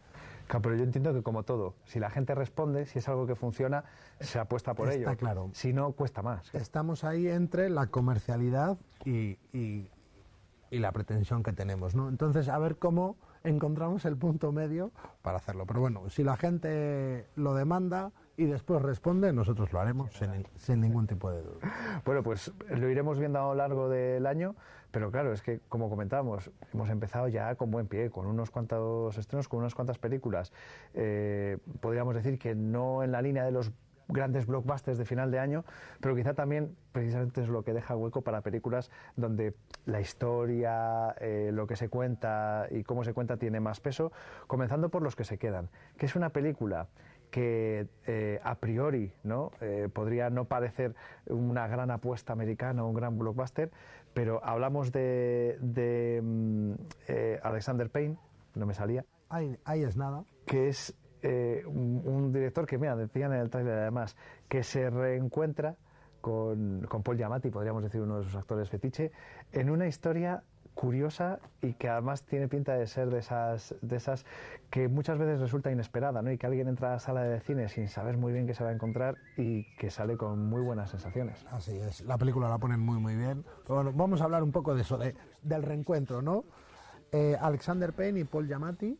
Claro, pero yo entiendo que como todo, si la gente responde, si es algo que funciona, se apuesta por Está ello. claro. Si no, cuesta más. Estamos ahí entre la comercialidad y, y- y la pretensión que tenemos, ¿no? Entonces, a ver cómo encontramos el punto medio para hacerlo. Pero bueno, si la gente lo demanda y después responde, nosotros lo haremos sin, sin ningún tipo de duda. Bueno, pues lo iremos viendo a lo largo del año, pero claro, es que como comentábamos, hemos empezado ya con buen pie, con unos cuantos estrenos, con unas cuantas películas. Eh, podríamos decir que no en la línea de los grandes blockbusters de final de año, pero quizá también precisamente es lo que deja hueco para películas donde la historia, eh, lo que se cuenta y cómo se cuenta tiene más peso, comenzando por los que se quedan, que es una película que eh, a priori ¿no? Eh, podría no parecer una gran apuesta americana o un gran blockbuster, pero hablamos de, de, mm, eh, Alexander Payne, no me salía, Ahí, ahí es nada. que es un, un director que, mira, decían en el tráiler además, que se reencuentra con, con Paul Giamatti, podríamos decir uno de sus actores fetiche, en una historia curiosa y que además tiene pinta de ser de esas, de esas que muchas veces resulta inesperada, ¿no? Y que alguien entra a la sala de cine sin saber muy bien qué se va a encontrar y que sale con muy buenas sensaciones. Así es, la película la ponen muy muy bien. Pero bueno, vamos a hablar un poco de eso, de- del reencuentro, ¿no? Eh, Alexander Payne y Paul Giamatti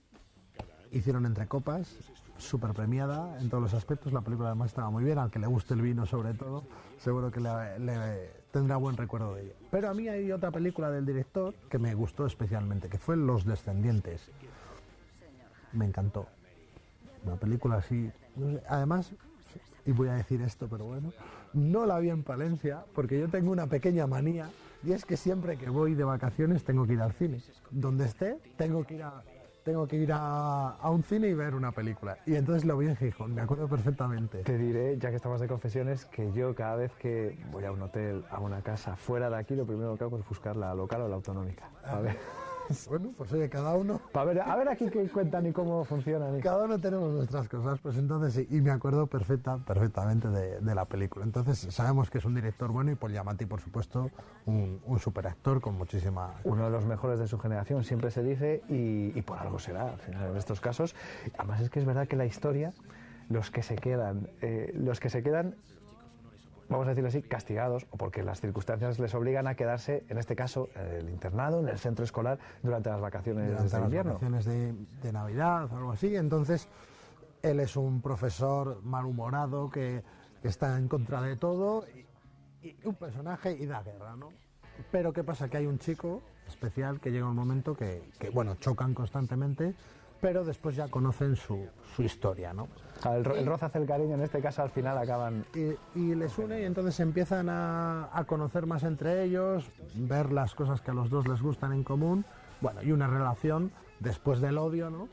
hicieron Entre Copas, súper premiada en todos los aspectos. La película además estaba muy bien, al que le guste el vino sobre todo, seguro que le, le tendrá buen recuerdo de ella. Pero a mí hay otra película del director que me gustó especialmente, que fue Los Descendientes. Me encantó. Una película así. Además, y voy a decir esto, pero bueno, no la vi en Palencia, porque yo tengo una pequeña manía, Y es que siempre que voy de vacaciones tengo que ir al cine. Donde esté, tengo que ir a, tengo que ir a, a un cine y ver una película. Y entonces lo vi en Gijón, me acuerdo perfectamente. Te diré, ya que estamos de confesiones, que yo cada vez que voy a un hotel, a una casa fuera de aquí, lo primero que hago es buscar la local o la autonómica. A ver, Bueno, pues oye, cada uno, ver, a ver aquí qué cuentan y cómo funcionan. cada uno tenemos nuestras cosas, pues entonces sí, y me acuerdo perfecta, perfectamente de, de la película. Entonces sabemos que es un director bueno y Paul Giamatti, por supuesto, un, un superactor con muchísima... Uno de los mejores de su generación, siempre se dice, y, y por algo será, al final, en estos casos. Además es que es verdad que la historia, los que se quedan, eh, los que se quedan, vamos a decirlo así, castigados, o porque las circunstancias les obligan a quedarse, en este caso, en el internado, en el centro escolar, durante las vacaciones durante de las invierno. vacaciones de, de Navidad o algo así. Entonces, él es un profesor malhumorado que, que está en contra de todo y, y un personaje y da guerra, ¿no? Pero ¿qué pasa? Que hay un chico especial que llega un momento que, que, bueno, chocan constantemente, pero después ya conocen su, su historia, ¿no? El, el roce hace el cariño, en este caso al final acaban... Y, y les une y entonces empiezan a, a conocer más entre ellos, ver las cosas que a los dos les gustan en común, bueno, y una relación después del odio, ¿no?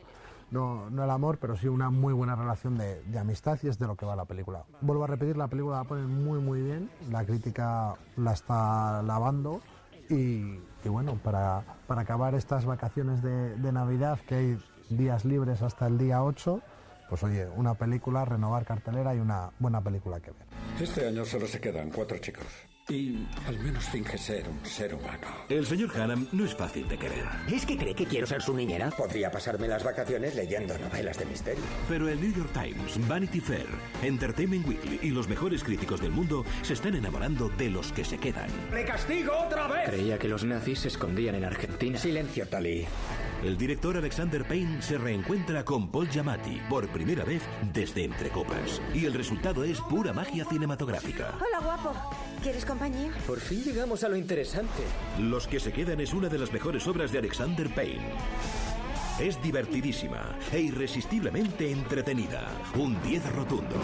No, no el amor, pero sí una muy buena relación de, de amistad y es de lo que va la película. Vuelvo a repetir, la película la ponen muy muy bien, la crítica la está lavando y, y bueno, para, para acabar estas vacaciones de, de Navidad, que hay días libres hasta el día 8, pues oye, una película, renovar cartelera y una buena película que ver. Este año solo se quedan cuatro chicos. Y al menos finge ser un ser humano. El señor Hannam no es fácil de querer. ¿Es que cree que quiero ser su niñera? Podría pasarme las vacaciones leyendo novelas de misterio. Pero el New York Times, Vanity Fair, Entertainment Weekly y los mejores críticos del mundo se están enamorando de los que se quedan. ¡Le castigo otra vez! Creía que los nazis se escondían en Argentina. Silencio, Tali. El director Alexander Payne se reencuentra con Paul Giamatti por primera vez desde Entre Copas. Y el resultado es pura magia cinematográfica. Hola, guapo. ¿Quieres compañía? Por fin llegamos a lo interesante. Los que se quedan es una de las mejores obras de Alexander Payne. Es divertidísima e irresistiblemente entretenida. Un 10 rotundo.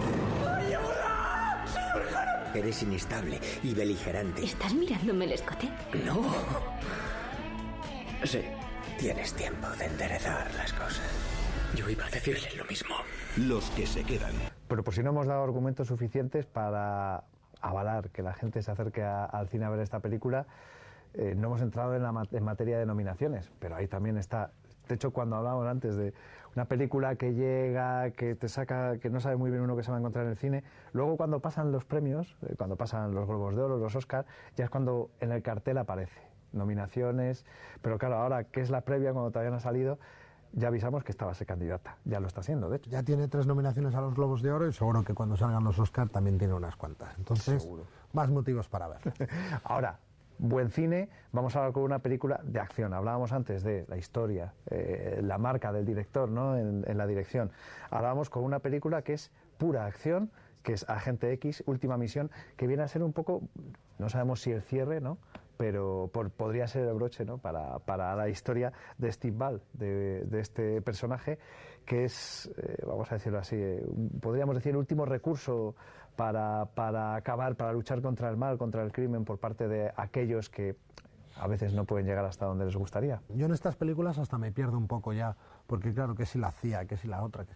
Eres inestable y beligerante. ¿Estás mirándome el escote? No. Sí. Tienes tiempo de enderezar las cosas. Yo iba a decirle lo mismo. Los que se quedan. Pero por si no hemos dado argumentos suficientes para avalar que la gente se acerque a- al cine a ver esta película, eh, no hemos entrado en, la en materia de nominaciones, pero ahí también está. De hecho, cuando hablábamos antes de una película que llega, que te saca, que no sabe muy bien uno que se va a encontrar en el cine, luego cuando pasan los premios, eh, cuando pasan los Globos de Oro, los Oscar, ya es cuando en el cartel aparece nominaciones, pero claro, ahora que es la previa cuando todavía no ha salido, ya avisamos que estaba a ser candidata, ya lo está haciendo, de hecho. Ya tiene tres nominaciones a los Globos de Oro y seguro que cuando salgan los Oscar también tiene unas cuantas. Entonces, más motivos para ver. Ahora, buen cine, vamos a hablar con una película de acción. Hablábamos antes de la historia, eh, la marca del director ¿no? en, en la dirección. Ahora vamos con una película que es pura acción, que es Agente X, Última Misión, que viene a ser un poco, no sabemos si el cierre, ¿no? Pero por- podría ser el broche ¿no? para, para la historia de Steve Ball, de, este personaje, que es, eh, vamos a decirlo así, eh, podríamos decir el último recurso para, para acabar, para luchar contra el mal, contra el crimen por parte de aquellos que a veces no pueden llegar hasta donde les gustaría. Yo en estas películas hasta me pierdo un poco ya, porque claro, que si la CIA, que si la otra, que,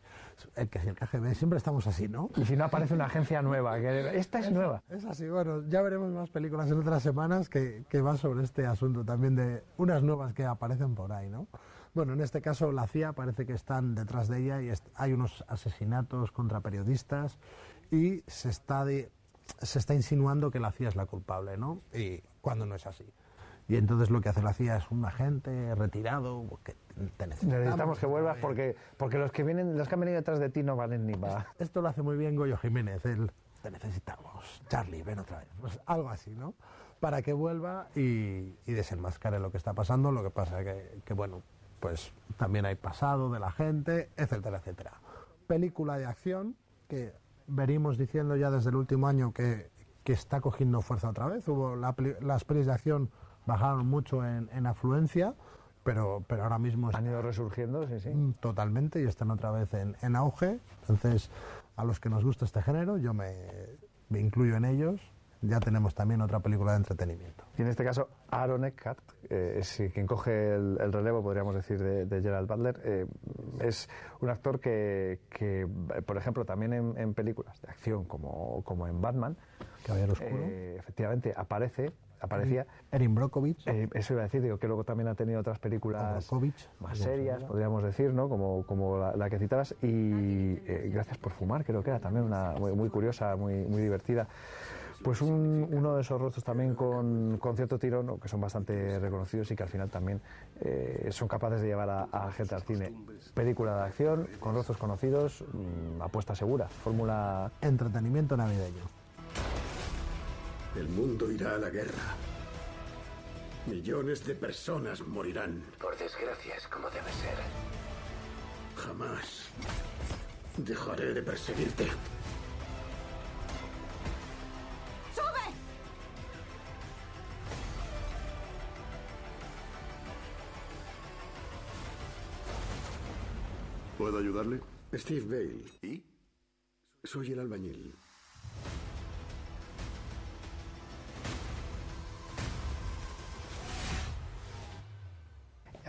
el que si el KGB, siempre estamos así, ¿no? Y si no aparece una agencia nueva, que esta es nueva. Es así, bueno, ya veremos más películas en otras semanas que, que van sobre este asunto también de unas nuevas que aparecen por ahí, ¿no? Bueno, en este caso la CIA parece que están detrás de ella y hay unos asesinatos contra periodistas y se está, de- se está insinuando que la CIA es la culpable, ¿no? Y cuando no es así. Y entonces lo que hace la CIA es un agente retirado que te necesitamos. Necesitamos que vuelvas porque, porque los que vienen, los que han venido detrás de ti no valen ni para. Esto lo hace muy bien Goyo Jiménez, el te necesitamos, Charlie, ven otra vez. Pues algo así, ¿no? Para que vuelva y, y desenmascare lo que está pasando, lo que pasa que, que, bueno, pues también hay pasado de la gente, etcétera, etcétera. Película de acción que venimos diciendo ya desde el último año que, que está cogiendo fuerza otra vez. Hubo la las pelis de acción bajaron mucho en, en afluencia, pero, pero ahora mismo Han ido resurgiendo, sí, sí. Mm, Totalmente, y están otra vez en, en auge. Entonces, a los que nos gusta este género, yo me, me incluyo en ellos, ya tenemos también otra película de entretenimiento. Y en este caso, Aaron Eckhart eh, es quien coge el, el, relevo, podríamos decir, de, de Gerald Butler. Eh, es un actor que, que, por ejemplo, también en, en, películas de acción como, como en Batman, Caballero Oscuro. Eh, efectivamente aparece aparecía. Erin Brockovich. Eh, eso iba a decir digo que luego también ha tenido otras películas más serias podríamos decir no como, como la, la que citabas. Y eh, gracias por fumar creo que era también una muy, muy curiosa muy, muy divertida. Pues un, uno de esos rostros también con, con, cierto tirón, que son bastante reconocidos y que al final también eh, son capaces de llevar a, a, gente al cine. Película de acción, con rostros conocidos, mmm, apuesta segura, fórmula... Entretenimiento navideño. El mundo irá a la guerra. Millones de personas morirán. Por desgracia es como debe ser. Jamás dejaré de perseguirte. ¿Puedo ayudarle? Steve Bale. ¿Y? Soy el albañil.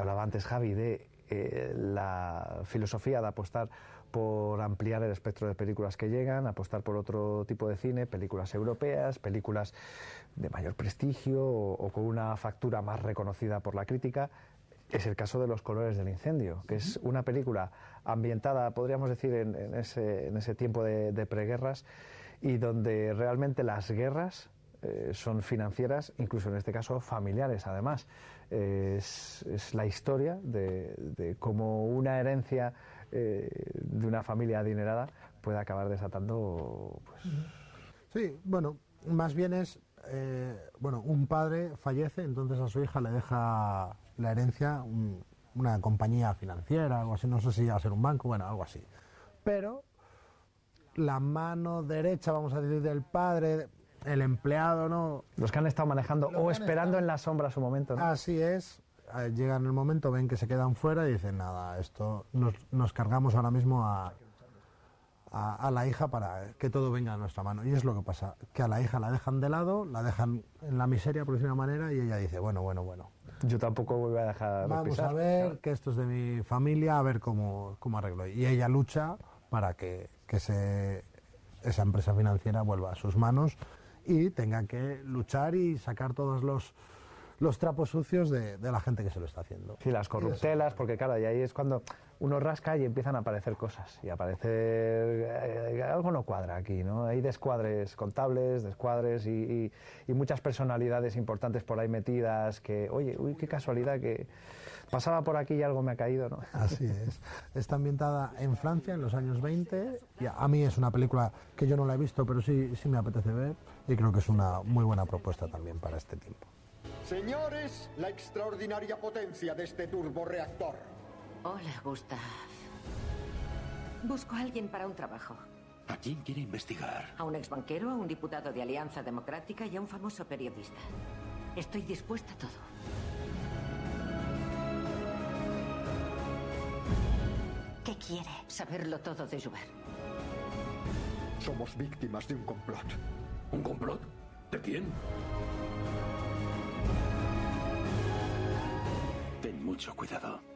Hablaba antes Javi de eh, la filosofía de apostar por ampliar el espectro de películas que llegan, apostar por otro tipo de cine, películas europeas, películas de mayor prestigio o, o con una factura más reconocida por la crítica, es el caso de Los colores del incendio, que es una película ambientada, podríamos decir, en, en, ese, en ese, tiempo de, de, preguerras y donde realmente las guerras eh, son financieras, incluso en este caso familiares, además. Es, la historia de, cómo una herencia eh, de una familia adinerada puede acabar desatando. Pues... Sí, bueno, más bien es. Eh, bueno, un padre fallece, entonces a su hija le deja la herencia un, una compañía financiera, algo así, no sé si va a ser un banco, bueno, algo así. Pero la mano derecha, vamos a decir, del padre, el empleado, ¿no? Los que han estado manejando Los o esperando estado... en la sombra su momento, ¿no? Así es. Eh, llegan el momento, ven que se quedan fuera y dicen, nada, esto nos, nos cargamos ahora mismo a, a, a, la hija para que todo venga a nuestra mano. Y es lo que pasa, que a la hija la dejan de lado, la dejan en la miseria, por decir una manera, y ella dice, bueno, bueno, bueno, yo tampoco voy a dejar Vamos pisar. a ver claro. que esto es de mi familia, a ver cómo, cómo arreglo. Y ella lucha para que, que se, esa empresa financiera vuelva a sus manos y tenga que luchar y sacar todos los, los trapos sucios de, de, la gente que se lo está haciendo. Sí, las corruptelas, porque claro, y ahí es cuando uno rasca y empiezan a aparecer cosas. Y aparecer. Eh, algo no cuadra aquí, ¿no? Hay descuadres contables, descuadres y, y, y, muchas personalidades importantes por ahí metidas que, oye, uy, qué casualidad que pasaba por aquí y algo me ha caído, ¿no? Así es. Está ambientada en Francia en los años 20. Y a mí es una película que yo no la he visto, pero sí, sí me apetece ver. Y creo que es una muy buena propuesta también para este tiempo. Señores, la extraordinaria potencia de este turboreactor. Hola, Gustav. Busco a alguien para un trabajo. ¿A quién quiere investigar? A un exbanquero, a un diputado de Alianza Democrática y a un famoso periodista. Estoy dispuesta a todo. Quiere? Saberlo todo de Joubert. Somos víctimas de un complot. ¿Un complot? ¿De quién? Ten mucho cuidado.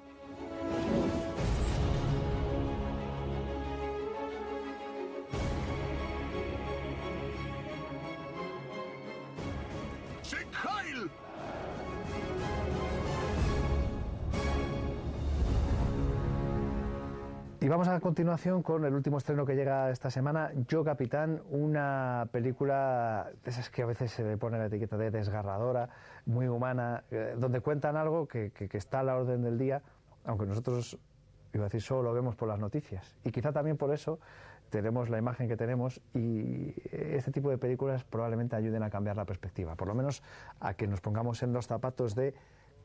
Y vamos a continuación con el último estreno que llega esta semana, Yo Capitán, una película de esas que a veces se le pone la etiqueta de desgarradora, muy humana, eh, donde cuentan algo que, que, que, está a la orden del día, aunque nosotros, iba a decir, solo lo vemos por las noticias. Y quizá también por eso tenemos la imagen que tenemos y este tipo de películas probablemente ayuden a cambiar la perspectiva, por lo menos a que nos pongamos en los zapatos de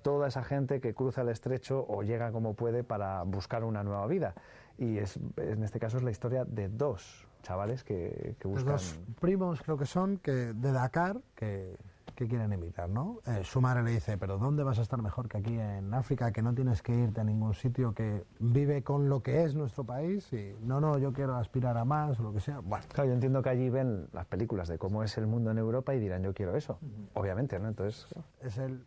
toda esa gente que cruza el estrecho o llega como puede para buscar una nueva vida. Y es, en este caso es la historia de dos chavales que, que buscan... Dos primos creo que son, que de Dakar, que, que quieren emigrar, ¿no? Eh, su madre le dice, pero ¿dónde vas a estar mejor que aquí en África? Que no tienes que irte a ningún sitio, que vive con lo que es nuestro país y no, no, yo quiero aspirar a más o lo que sea. Bueno, Claro, yo entiendo que allí ven las películas de cómo es el mundo en Europa y dirán, yo quiero eso. Obviamente, ¿no? Entonces, es el,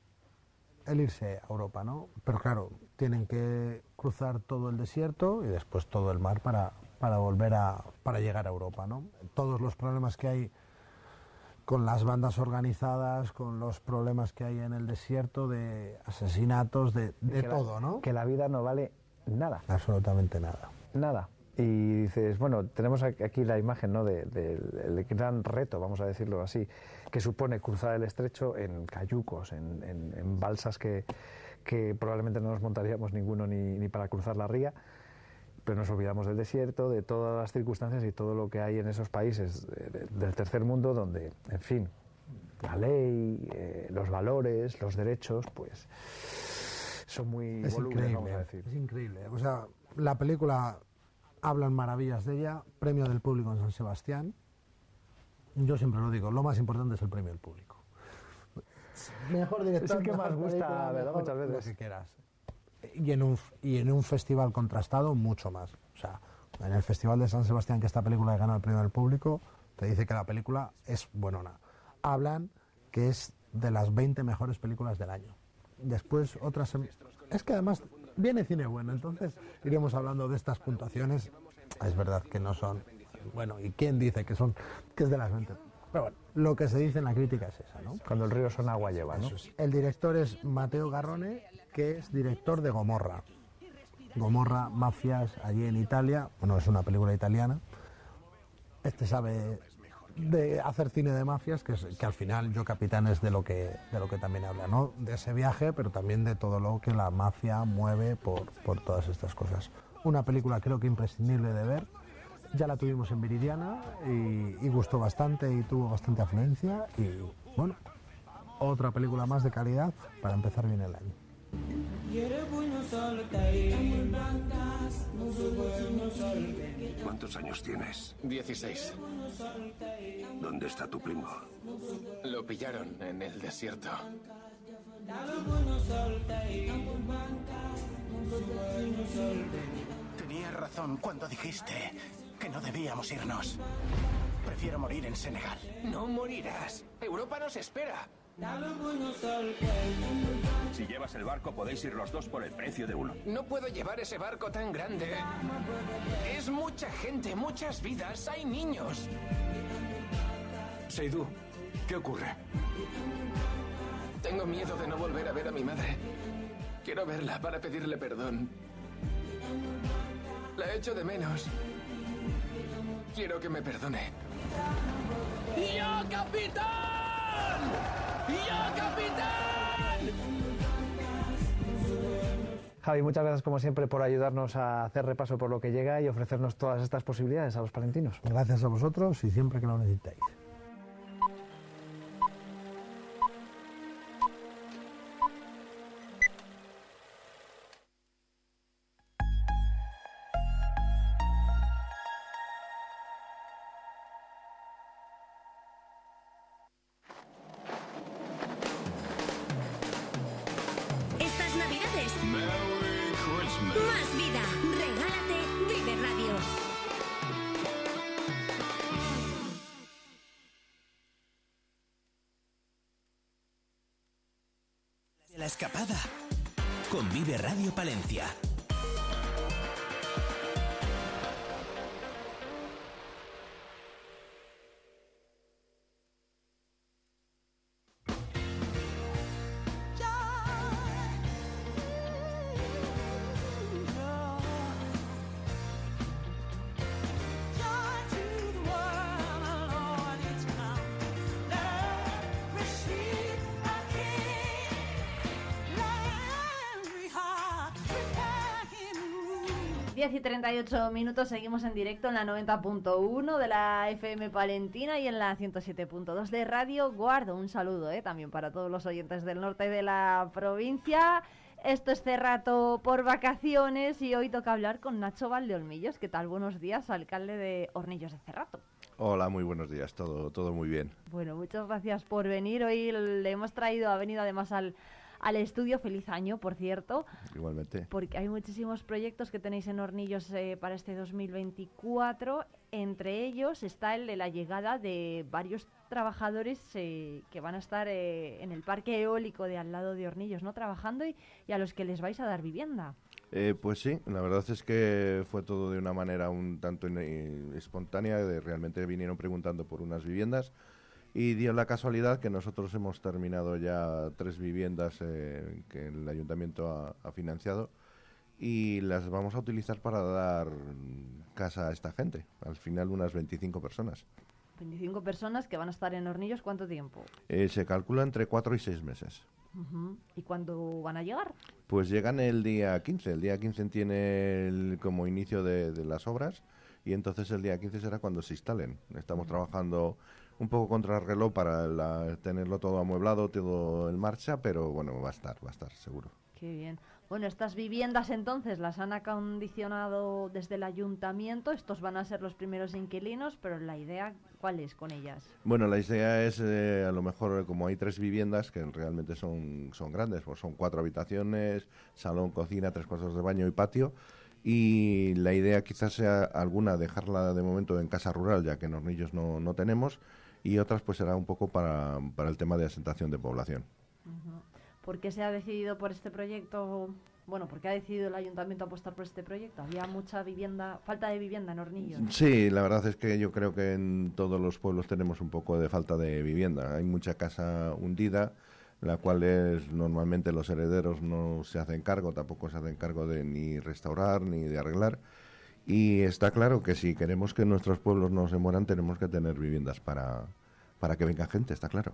el irse a Europa, ¿no? Pero claro, tienen que cruzar todo el desierto y después todo el mar para, para volver a para llegar a Europa, ¿no? Todos los problemas que hay con las bandas organizadas, con los problemas que hay en el desierto de asesinatos, de, de la- todo, ¿no? Que la vida no vale nada. Absolutamente nada. Nada. Y dices, bueno, tenemos aquí la imagen ¿no? de- del el gran reto, vamos a decirlo así, que supone cruzar el estrecho en cayucos, en, en- en balsas que, que probablemente no nos montaríamos ninguno ni, ni para cruzar la ría, pero nos olvidamos del desierto, de todas las circunstancias y todo lo que hay en esos países de- de- del tercer mundo donde, en fin, la ley, eh, los valores, los derechos, pues son muy Es increíble, vamos a decir. es increíble. O sea, la película hablan maravillas de ella, premio del público en San Sebastián. Yo siempre lo digo, lo más importante es el premio del público. Mejor director, Es el que más gusta, ¿verdad? Muchas Lo veces. que quieras. Y en, un, y en un festival contrastado, mucho más. O sea, en el Festival de San Sebastián, que esta película ganó el premio del público, te dice que la película es buenona. Hablan que es de las 20 mejores películas del año. Después otras... Es que además viene cine bueno, entonces iremos hablando de estas puntuaciones. Es verdad que no son... Bueno, ¿y quién dice que son que es de las 20? Pero bueno, lo que se dice en la crítica es esa, ¿no? Cuando el río son agua lleva, ¿no? Es. El director es Mateo Garrone, que es director de Gomorra. Gomorra, mafias, allí en Italia. Bueno, es una película italiana. Este sabe de hacer cine de mafias, que, es- que al final Yo Capitán es de lo que de lo que también habla, ¿no? De ese viaje, pero también de todo lo que la mafia mueve por, por todas estas cosas. Una película creo que imprescindible de ver. Ya la tuvimos en Viridiana y, y gustó bastante y tuvo bastante afluencia. Y bueno, otra película más de calidad para empezar bien el año. ¿Cuántos años tienes? 16. ¿Dónde está tu primo? Lo pillaron en el desierto. Tenías razón cuando dijiste que no debíamos irnos. Prefiero morir en Senegal. No morirás. Europa nos espera. Si llevas el barco podéis ir los dos por el precio de uno. No puedo llevar ese barco tan grande. Es mucha gente, muchas vidas. Hay niños. Seidú, ¿qué ocurre? Tengo miedo de no volver a ver a mi madre. Quiero verla para pedirle perdón. La echo de menos. Quiero que me perdone. ¡Ya, capitán! ¡Ya, capitán! Javi, muchas gracias como siempre por ayudarnos a hacer repaso por lo que llega y ofrecernos todas estas posibilidades a los palentinos. Gracias a vosotros y siempre que lo necesitéis. 10 y 38 minutos seguimos en directo en la 90.1 de la FM Palentina y en la 107.2 de Radio Guardo. Un saludo eh, también para todos los oyentes del norte de la provincia. Esto es Cerrato por vacaciones y hoy toca hablar con Nacho Valdeolmillos. ¿Qué tal? Buenos días, alcalde de Hornillos de Cerrato. Hola, muy buenos días, todo, todo muy bien. Bueno, muchas gracias por venir. Hoy le hemos traído, ha venido además al, al estudio. Feliz año, por cierto. Igualmente. Porque hay muchísimos proyectos que tenéis en Hornillos eh, para este 2024. Entre ellos está el de la llegada de varios trabajadores eh, que van a estar eh, en el parque eólico de al lado de Hornillos, ¿no? Trabajando y, y a los que les vais a dar vivienda. Eh, pues sí, la verdad es que fue todo de una manera un tanto espontánea, de realmente vinieron preguntando por unas viviendas y dio la casualidad que nosotros hemos terminado ya tres viviendas eh, que el ayuntamiento ha, ha financiado y las vamos a utilizar para dar casa a esta gente, al final unas 25 personas. 25 personas que van a estar en Hornillos, ¿cuánto tiempo? Eh, se calcula entre cuatro y seis meses. Ujú. ¿Y cuándo van a llegar? Pues llegan el día 15. El día 15 tiene el- como inicio de, de las obras y entonces el día 15 será cuando se instalen. Estamos trabajando un poco contra el reloj para la- tenerlo todo amueblado, todo en marcha, pero bueno, va a estar, va a estar seguro. Qué bien. Bueno, estas viviendas entonces las han acondicionado desde el ayuntamiento. Estos van a ser los primeros inquilinos, pero la idea, ¿cuál es con ellas? Bueno, la idea es, eh, a lo mejor, eh, como hay tres viviendas que realmente son, son grandes, pues son cuatro habitaciones, salón, cocina, tres cuartos de baño y patio. Y la idea quizás sea alguna dejarla de momento en casa rural, ya que en Hornillos no, no tenemos, y otras pues será un poco para, para el tema de asentación de población. ¿Por qué se ha decidido por este proyecto? Bueno, ¿por qué ha decidido el ayuntamiento apostar por este proyecto? Había mucha vivienda, falta de vivienda en Hornillos. Sí, la verdad es que yo creo que en todos los pueblos tenemos un poco de falta de vivienda. Hay mucha casa hundida, la cual es normalmente los herederos no se hacen cargo, tampoco se hacen cargo de ni restaurar ni de arreglar. Y está claro que si queremos que nuestros pueblos no se mueran, tenemos que tener viviendas para, para que venga gente, está claro.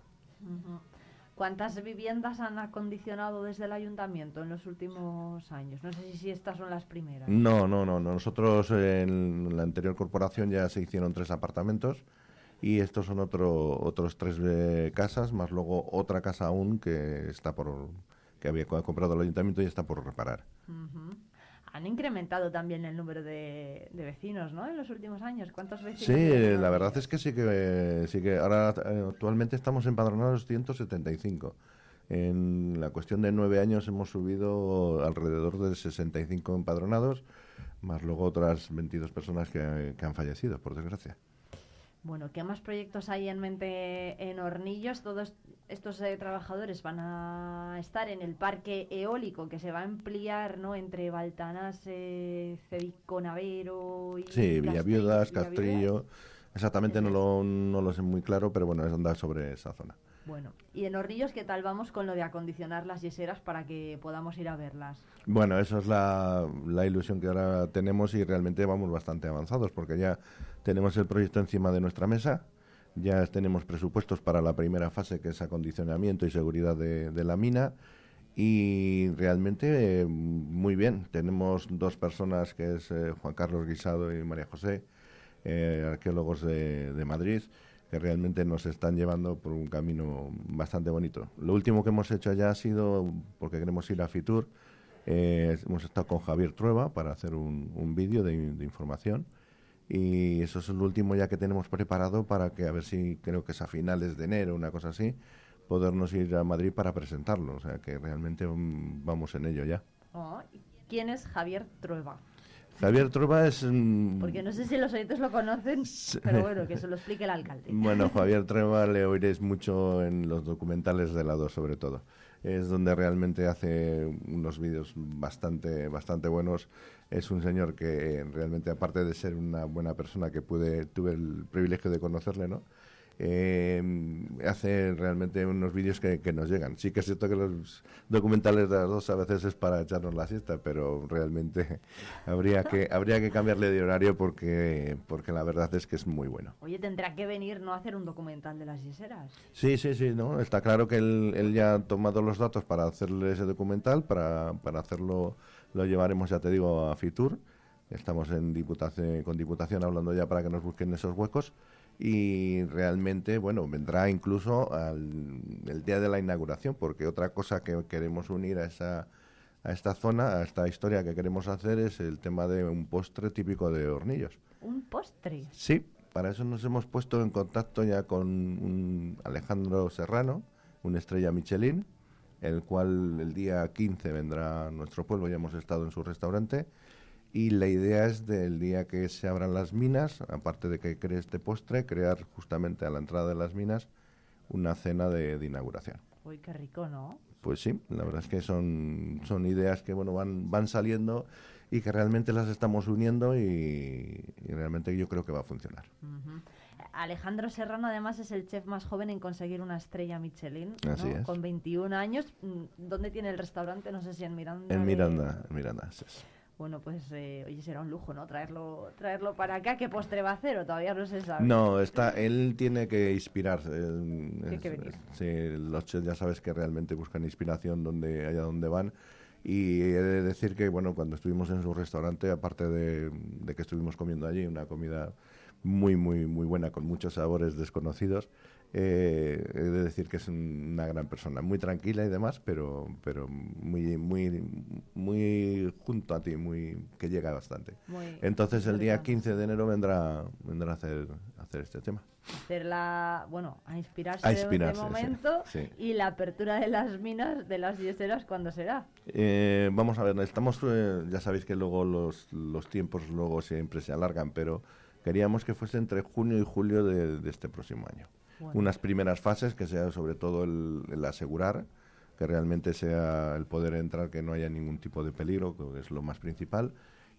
¿Cuántas viviendas han acondicionado desde el ayuntamiento en los últimos años? No sé si, estas son las primeras. No, no, no. Nosotros en la anterior corporación ya se hicieron tres apartamentos y estos son otro, otros tres eh, casas, más luego otra casa aún que está por que había co- comprado el ayuntamiento y está por reparar. Ujú. Han incrementado también el número de, de vecinos, ¿no? En los últimos años. ¿Cuántos vecinos? Sí, la verdad es que sí que sí que ahora eh, actualmente estamos empadronados 175. En la cuestión de nueve años hemos subido alrededor de 65 empadronados, más luego otras 22 personas que, que han fallecido, por desgracia. Bueno, ¿qué más proyectos hay en mente en Hornillos? Todos estos eh, trabajadores van a estar en el parque eólico que se va a ampliar, ¿no? Entre Baltanás, eh, Cedico Navero y Sí, Villaviudas, Castrillo. Castrillo. Exactamente no lo, no lo sé muy claro, pero bueno, es andar sobre esa zona. Bueno, y en Hornillos, ¿qué tal vamos con lo de acondicionar las yeseras para que podamos ir a verlas? Bueno, esa es la, ilusión que ahora tenemos y realmente vamos bastante avanzados porque ya tenemos el proyecto encima de nuestra mesa, ya tenemos presupuestos para la primera fase que es acondicionamiento y seguridad de, de la mina y realmente eh, muy bien. Tenemos dos personas que es eh, Juan Carlos Guisado y María José, eh, arqueólogos de, de Madrid que realmente nos están llevando por un camino bastante bonito. Lo último que hemos hecho allá ha sido, porque queremos ir a Fitur, eh, hemos estado con Javier Trueba para hacer un, un vídeo de, de información y eso es lo último ya que tenemos preparado para que a ver si creo que es a finales de enero, una cosa así, podernos ir a Madrid para presentarlo. O sea que realmente mm, vamos en ello ya. Oh, ¿Quién es Javier Trueba? Javier Trueba es... mm, Porque no sé si los oyentes lo conocen, pero bueno, que se lo explique el alcalde. Bueno, Javier Trueba le oiréis mucho en los documentales de la 2 sobre todo. Es donde realmente hace unos vídeos bastante, bastante buenos. Es un señor que realmente, aparte de ser una buena persona que pude, tuve el privilegio de conocerle, ¿no? Eh, hace realmente unos vídeos que, que nos llegan. Sí que es cierto que los documentales de las dos a veces es para echarnos la siesta, pero realmente habría que habría que cambiarle de horario porque porque la verdad es que es muy bueno. Oye, tendrá que venir no a hacer un documental de las yeseras. Sí, sí, sí, no, está claro que él, él ya ha tomado los datos para hacerle ese documental, para, para hacerlo lo llevaremos, ya te digo, a Fitur. Estamos en diputación, con Diputación hablando ya para que nos busquen esos huecos y realmente, bueno, vendrá incluso al, el día de la inauguración, porque otra cosa que queremos unir a esa a esta zona, a esta historia que queremos hacer es el tema de un postre típico de hornillos. ¿Un postre? Sí, para eso nos hemos puesto en contacto ya con un Alejandro Serrano, una estrella Michelin, el cual el día 15 vendrá a nuestro pueblo, ya hemos estado en su restaurante, y la idea es del día que se abran las minas, aparte de que cree este postre, crear justamente a la entrada de las minas una cena de, de inauguración. Uy, qué rico, ¿no? Pues sí, la verdad es que son, son ideas que bueno van, van saliendo y que realmente las estamos uniendo y, y realmente yo creo que va a funcionar. Alejandro Serrano además es el chef más joven en conseguir una estrella Michelin, ¿no? Así es. con 21 años. Mm, ¿Dónde tiene el restaurante? No sé si en Miranda. En Miranda, en Miranda, sí, sí. Bueno, pues eh, oye, será un lujo, ¿no? Traerlo, traerlo para acá. ¿Qué postre va a hacer? O todavía no se sabe. No, está, él tiene que inspirarse. él- Tiene que venir. sí, los chefs ya sabes que realmente buscan inspiración donde allá donde van. Y he de decir que, bueno, cuando estuvimos en su restaurante, aparte de, de que estuvimos comiendo allí una comida muy, muy, muy buena, con muchos sabores desconocidos, eh, he de decir que es un- una gran persona, muy tranquila y demás, pero, pero muy, muy, muy junto a ti, muy que llega bastante. Muy Entonces el día cercano. 15 de enero vendrá, vendrá a hacer, a hacer este tema. Hacer la, bueno, a inspirarse, A inspirarse, de momento. sí. Y la apertura de las minas, de las yeseras, ¿cuándo será? Eh, vamos a ver, estamos, eh, ya sabéis que luego los, los tiempos luego siempre se alargan, pero queríamos que fuese entre junio y julio de, de este próximo año. Bueno. Unas primeras fases que sea sobre todo el, el asegurar que realmente sea el poder entrar, que no haya ningún tipo de peligro, que es lo más principal.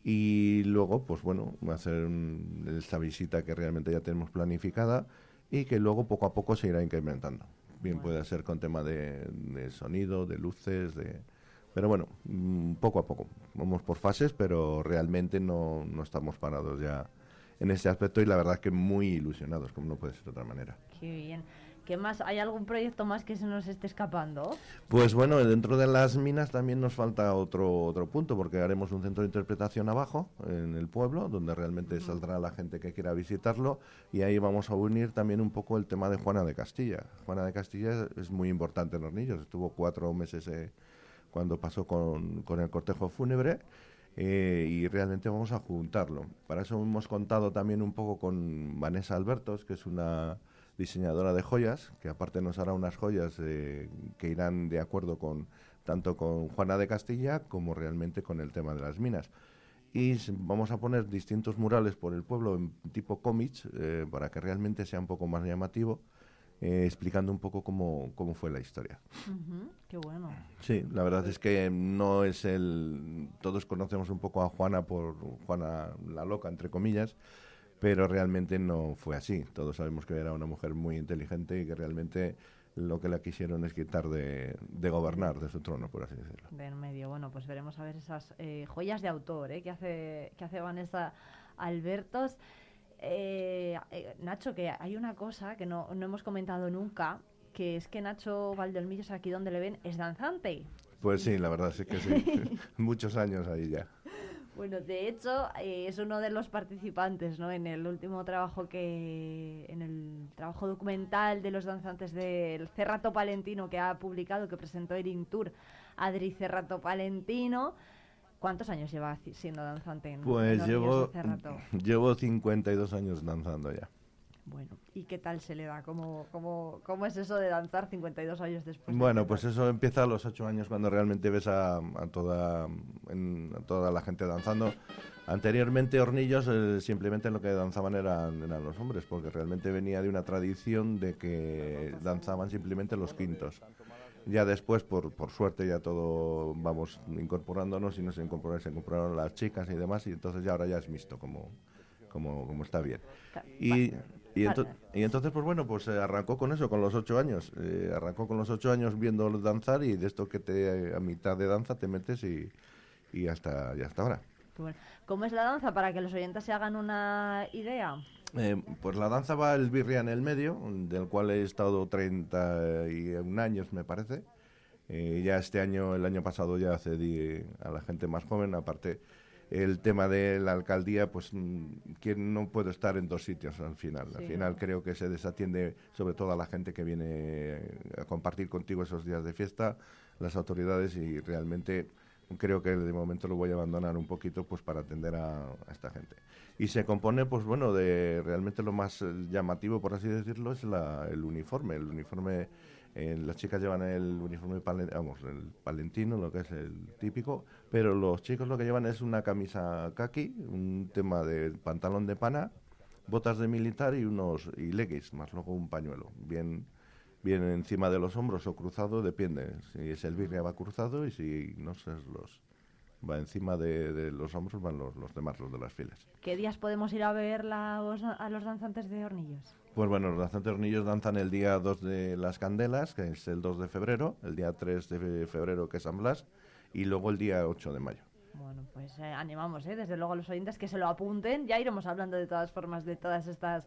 Y luego, pues bueno, hacer un- esta visita que realmente ya tenemos planificada y que luego poco a poco se irá incrementando. Bien puede ser con tema de, de sonido, de luces, de... Pero bueno, mm, poco a poco. Vamos por fases, pero realmente no, no estamos parados ya en ese aspecto y la verdad que muy ilusionados, como no puede ser de otra manera. Qué bien. ¿Qué más? ¿Hay algún proyecto más que se nos esté escapando? Pues bueno, dentro de las minas también nos falta otro otro punto, porque haremos un centro de interpretación abajo, en el pueblo, donde realmente saldrá la gente que quiera visitarlo, y ahí vamos a unir también un poco el tema de Juana de Castilla. Juana de Castilla es muy importante en Hornillos, estuvo cuatro meses eh, cuando pasó con, con el cortejo fúnebre, eh, y realmente vamos a juntarlo. Para eso hemos contado también un poco con Vanessa Albertos, que es una diseñadora de joyas, que aparte nos hará unas joyas eh, que irán de acuerdo con tanto con Juana de Castilla como realmente con el tema de las minas. Y vamos a poner distintos murales por el pueblo en tipo cómics eh, para que realmente sea un poco más llamativo, eh, explicando un poco cómo, cómo fue la historia. Ujú, Qué bueno. Sí, la verdad es que no es el... Todos conocemos un poco a Juana por Juana la loca, entre comillas, pero realmente no fue así. Todos sabemos que era una mujer muy inteligente y que realmente lo que la quisieron es quitar de, de gobernar de su trono, por así decirlo. De en medio. Bueno, pues veremos a ver esas eh, joyas de autor ¿eh? que, hace, que hace Vanessa Albertos. Eh, eh, Nacho, que hay una cosa que no, no hemos comentado nunca, que es que Nacho Valdelmillos, aquí donde le ven, es danzante. Pues sí, la verdad es que sí. Muchos años ahí ya. Bueno, de hecho, eh, es uno de los participantes, ¿no? En el último trabajo que... En el trabajo documental de los danzantes del Cerrato Palentino que ha publicado, que presentó Erin Tour, Adri Cerrato Palentino. ¿Cuántos años lleva siendo danzante en, Pues llevo, llevo 52 años danzando ya. Bueno, ¿y qué tal se le da? ¿Cómo, cómo, cómo es eso de danzar 52 años después? de Bueno, pues eso empieza a los ocho años cuando realmente ves a, a toda, en- a toda la gente danzando. Anteriormente Hornillos eh, simplemente lo que danzaban eran, eran los hombres, porque realmente venía de una tradición de que danzaban simplemente los quintos. Ya después, por, por suerte, ya todo vamos incorporándonos y nos incorporaron, se incorporaron las chicas y demás, y entonces ya ahora ya es mixto, como, como, como está bien. Y, y, ento- y entonces, pues bueno, pues eh, arrancó con eso, con los ocho años. Eh, arrancó con los ocho años viendo danzar y de esto que te a mitad de danza te metes y, y hasta, y hasta ahora. Bueno. ¿Cómo es la danza? Para que los oyentes se hagan una idea. Eh, pues la danza va el birria en el medio, del cual he estado 31 años, me parece. Eh, ya este año, el año pasado ya cedí a la gente más joven, aparte el tema de la alcaldía, pues mm, quien no puede estar en dos sitios al final. al final creo que se desatiende sobre todo a la gente que viene a compartir contigo esos días de fiesta, las autoridades y realmente creo que de momento lo voy a abandonar un poquito pues para atender a, a esta gente. Y se compone, pues bueno, de realmente lo más eh, llamativo, por así decirlo, es la, el uniforme. El uniforme, eh, las chicas llevan el uniforme, palen- vamos, el palentino, lo que es el típico, pero los chicos lo que llevan es una camisa kaki, un tema de pantalón de pana, botas de militar y unos y leggings, más luego un pañuelo, bien bien encima de los hombros o cruzado, depende. Si es el birria va cruzado y si no sé, los va encima de, de los hombros van los, los demás, los de las filas. ¿Qué días podemos ir a ver la- a los danzantes de hornillos? Pues bueno, los danzantes hornillos danzan el día 2 de las Candelas, que es el 2 de febrero, el día 3 de febrero, que es San Blas, y luego el día 8 de mayo. Bueno, pues eh, animamos, ¿eh? desde luego a los oyentes que se lo apunten. Ya iremos hablando de todas formas de todas estas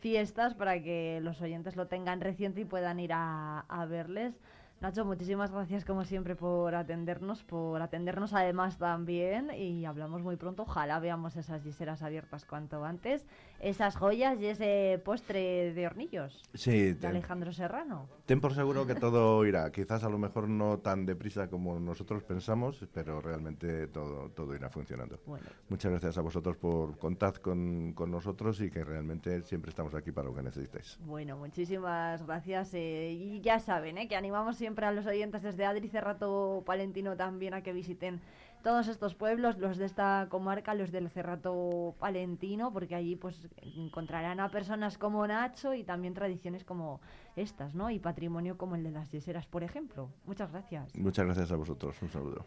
fiestas para que los oyentes lo tengan reciente y puedan ir a, a verles. Nacho, muchísimas gracias como siempre por atendernos, por atendernos además también y hablamos muy pronto. Ojalá veamos esas giseras abiertas cuanto antes, esas joyas y ese postre de hornillos Sí, de ten, Alejandro Serrano. ten por seguro que todo irá. Quizás a lo mejor no tan deprisa como nosotros pensamos, pero realmente todo, todo irá funcionando. Bueno. Muchas gracias a vosotros por contar con, con nosotros y que realmente siempre estamos aquí para lo que necesitéis. Bueno, muchísimas gracias. eh, y ya saben, eh, que animamos siempre a los oyentes desde Adri Cerrato Palentino también a que visiten todos estos pueblos, los de esta comarca, los del Cerrato Palentino, porque allí pues encontrarán a personas como Nacho y también tradiciones como estas, ¿no? Y patrimonio como el de las yeseras, por ejemplo. Muchas gracias. Muchas gracias a vosotros. Un saludo.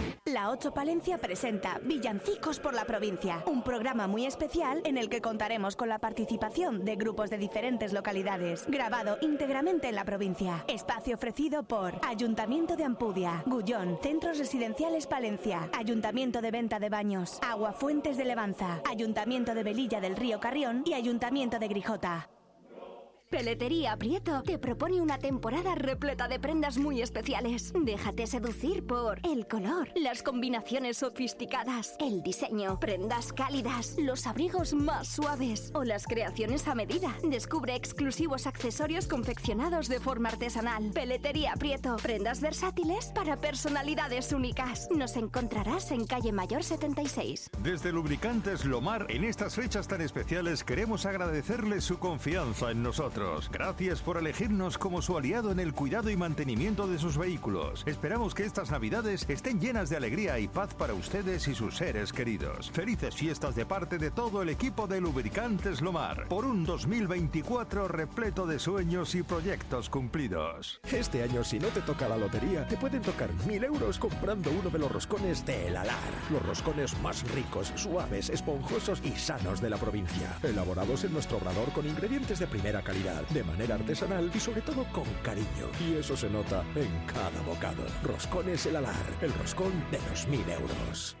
La 8 Palencia presenta Villancicos por la provincia, un programa muy especial en el que contaremos con la participación de grupos de diferentes localidades, grabado íntegramente en la provincia. Espacio ofrecido por Ayuntamiento de Ampudia, Gullón, Centros Residenciales Palencia, Ayuntamiento de Venta de Baños, Agua Fuentes de Levanza, Ayuntamiento de Velilla del Río Carrión y Ayuntamiento de Grijota. Peletería Prieto te propone una temporada repleta de prendas muy especiales. Déjate seducir por el color, las combinaciones sofisticadas, el diseño, prendas cálidas, los abrigos más suaves o las creaciones a medida. Descubre exclusivos accesorios confeccionados de forma artesanal. Peletería Prieto, prendas versátiles para personalidades únicas. Nos encontrarás en calle Mayor 76. Desde Lubricantes Lomar, en estas fechas tan especiales queremos agradecerles su confianza en nosotros. Gracias por elegirnos como su aliado en el cuidado y mantenimiento de sus vehículos. Esperamos que estas navidades estén llenas de alegría y paz para ustedes y sus seres queridos. Felices fiestas de parte de todo el equipo de Lubricantes Lomar, por un 2024 repleto de sueños y proyectos cumplidos. Este año, si no te toca la lotería, te pueden tocar mil euros comprando uno de los roscones de El Alar. Los roscones más ricos, suaves, esponjosos y sanos de la provincia. Elaborados en nuestro obrador con ingredientes de primera calidad, de manera artesanal y sobre todo con cariño. Y eso se nota en cada bocado. Roscones El Alar, el roscón de los mil euros.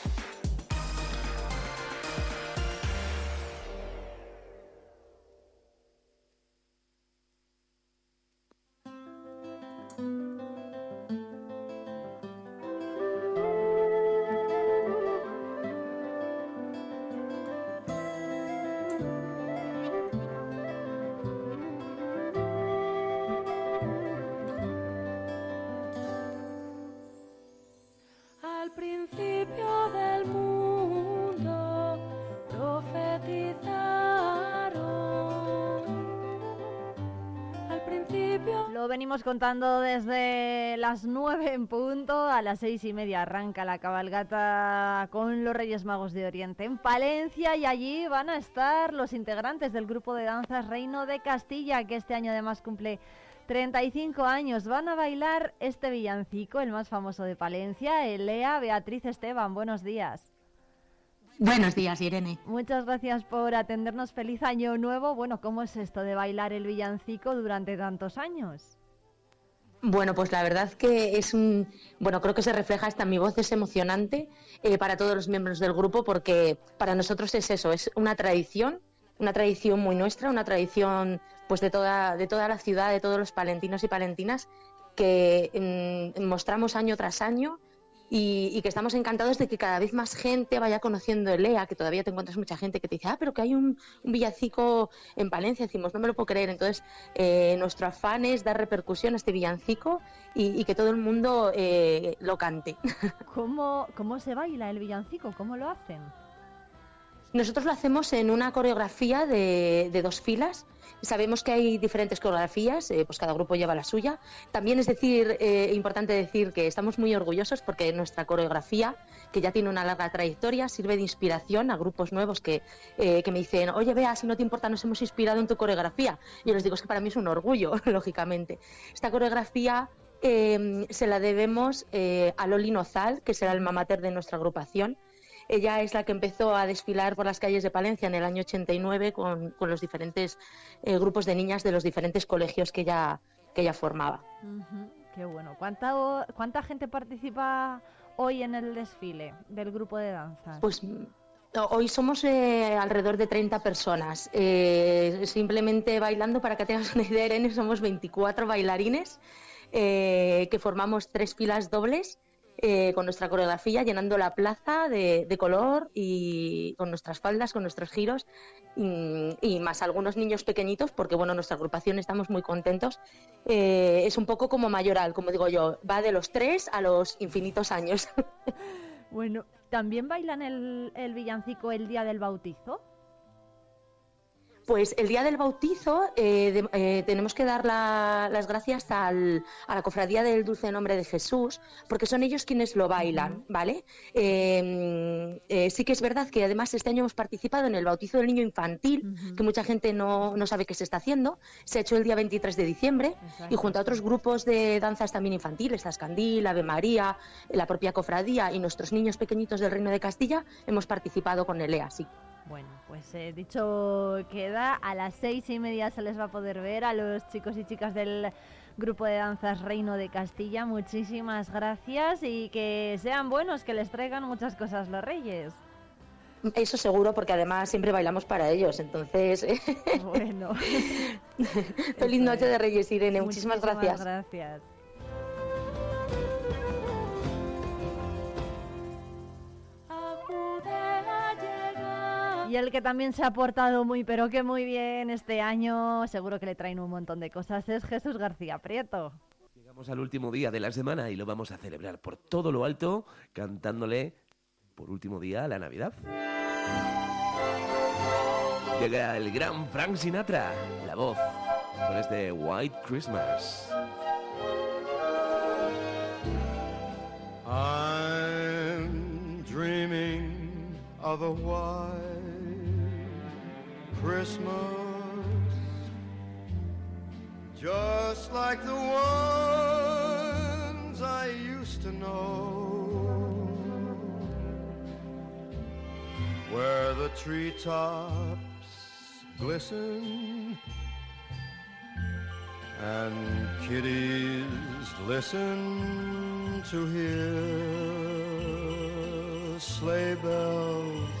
Venimos contando desde las nueve en punto. A las seis y media arranca la cabalgata con los Reyes Magos de Oriente en Palencia y allí van a estar los integrantes del grupo de danzas Reino de Castilla, que este año además cumple 35 años. Van a bailar este villancico, el más famoso de Palencia, Elea Beatriz Esteban. Buenos días. Buenos días, Irene. Muchas gracias por atendernos. Feliz año nuevo. Bueno, ¿cómo es esto de bailar el villancico durante tantos años? Bueno, pues la verdad que es un, bueno, creo que se refleja hasta en mi voz, es emocionante eh, para todos los miembros del grupo porque para nosotros es eso, es una tradición, una tradición muy nuestra, una tradición pues de toda, de toda la ciudad, de todos los palentinos y palentinas que mm, mostramos año tras año y, y que estamos encantados de que cada vez más gente vaya conociendo el EA, que todavía te encuentras mucha gente que te dice, ah, pero que hay un, un villancico en Palencia, decimos, no me lo puedo creer. Entonces, eh, nuestro afán es dar repercusión a este villancico y, que todo el mundo eh, lo cante. ¿Cómo, ¿Cómo se baila el villancico? ¿Cómo lo hacen? Nosotros lo hacemos en una coreografía de, dos filas. Sabemos que hay diferentes coreografías, eh, pues cada grupo lleva la suya. También es decir, eh, importante decir que estamos muy orgullosos porque nuestra coreografía, que ya tiene una larga trayectoria, sirve de inspiración a grupos nuevos que, eh, que me dicen, oye, vea, si no te importa, nos hemos inspirado en tu coreografía. Y yo les digo, es que para mí es un orgullo, lógicamente. Esta coreografía se la debemos a Loli Nozal, que será el mamater de nuestra agrupación. Ella es la que empezó a desfilar por las calles de Palencia en el año 89 con, con los diferentes eh, grupos de niñas de los diferentes colegios que ella, que ella formaba. Qué bueno. ¿Cuánta, ¿Cuánta gente participa hoy en el desfile del grupo de danzas? Pues hoy somos eh, alrededor de 30 personas. Eh, simplemente bailando, para que tengas una idea, Irene, somos 24 bailarines eh, que formamos tres filas dobles eh, con nuestra coreografía, llenando la plaza de, color y con nuestras faldas, con nuestros giros y, y más algunos niños pequeñitos, porque bueno, nuestra agrupación estamos muy contentos. Eh, es un poco como mayoral, como digo yo, va de los tres a los infinitos años. Bueno, ¿también bailan el, el villancico el día del bautizo? Pues el día del bautizo eh, de- eh, tenemos que dar la- las gracias al- a la cofradía del Dulce Nombre de Jesús, porque son ellos quienes lo bailan, ¿vale? Eh, sí que es verdad que además este año hemos participado en el bautizo del niño infantil, que mucha gente no, no sabe qué se está haciendo. Se ha hecho el día 23 de diciembre y junto a otros grupos de danzas también infantiles, las Candil, Ave María, la propia cofradía y nuestros niños pequeñitos del Reino de Castilla, hemos participado con el EA, sí. Bueno, pues eh, dicho queda, a las seis y media se les va a poder ver a los chicos y chicas del grupo de danzas Reino de Castilla. Muchísimas gracias y que sean buenos, que les traigan muchas cosas los reyes. Eso seguro, porque además siempre bailamos para ellos. Entonces, Bueno. feliz noche de Reyes, Irene. Muchísimas, gracias. gracias. Y el que también se ha portado muy, pero que muy bien este año, seguro que le traen un montón de cosas, es Jesús García Prieto. Llegamos al último día de la semana y lo vamos a celebrar por todo lo alto, cantándole por último día la Navidad. Llega el gran Frank Sinatra, la voz, con este White Christmas. I'm dreaming of a white Christmas, just like the ones I used to know, where the treetops glisten and kiddies listen to hear sleigh bells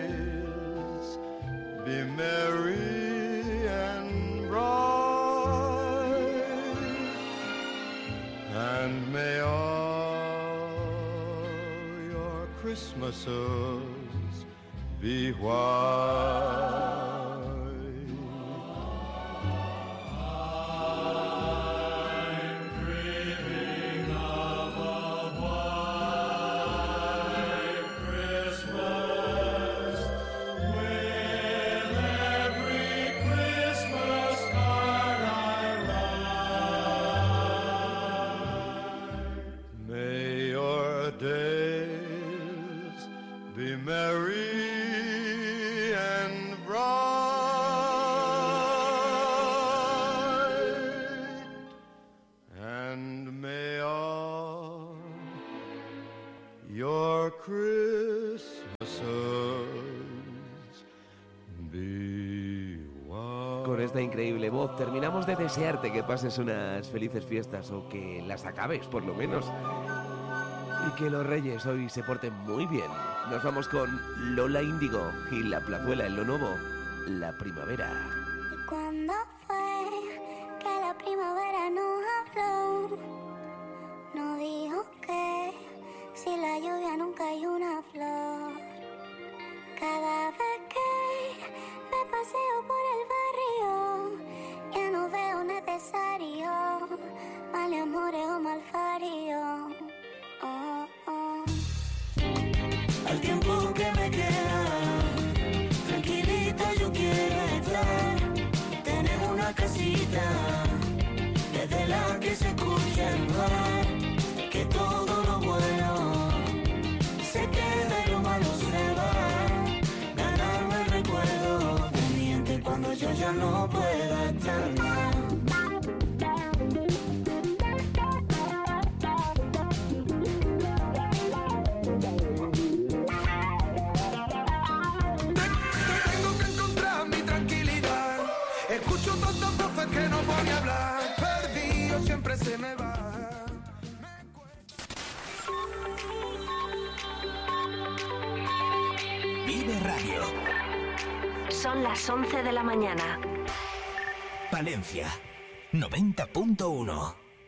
be merry and bright, and may all your Christmases be white. Terminamos de desearte que pases unas felices fiestas o que las acabes por lo menos. Y que los reyes hoy se porten muy bien. Nos vamos con Lola Índigo y la plazuela en lo nuevo, la primavera. 11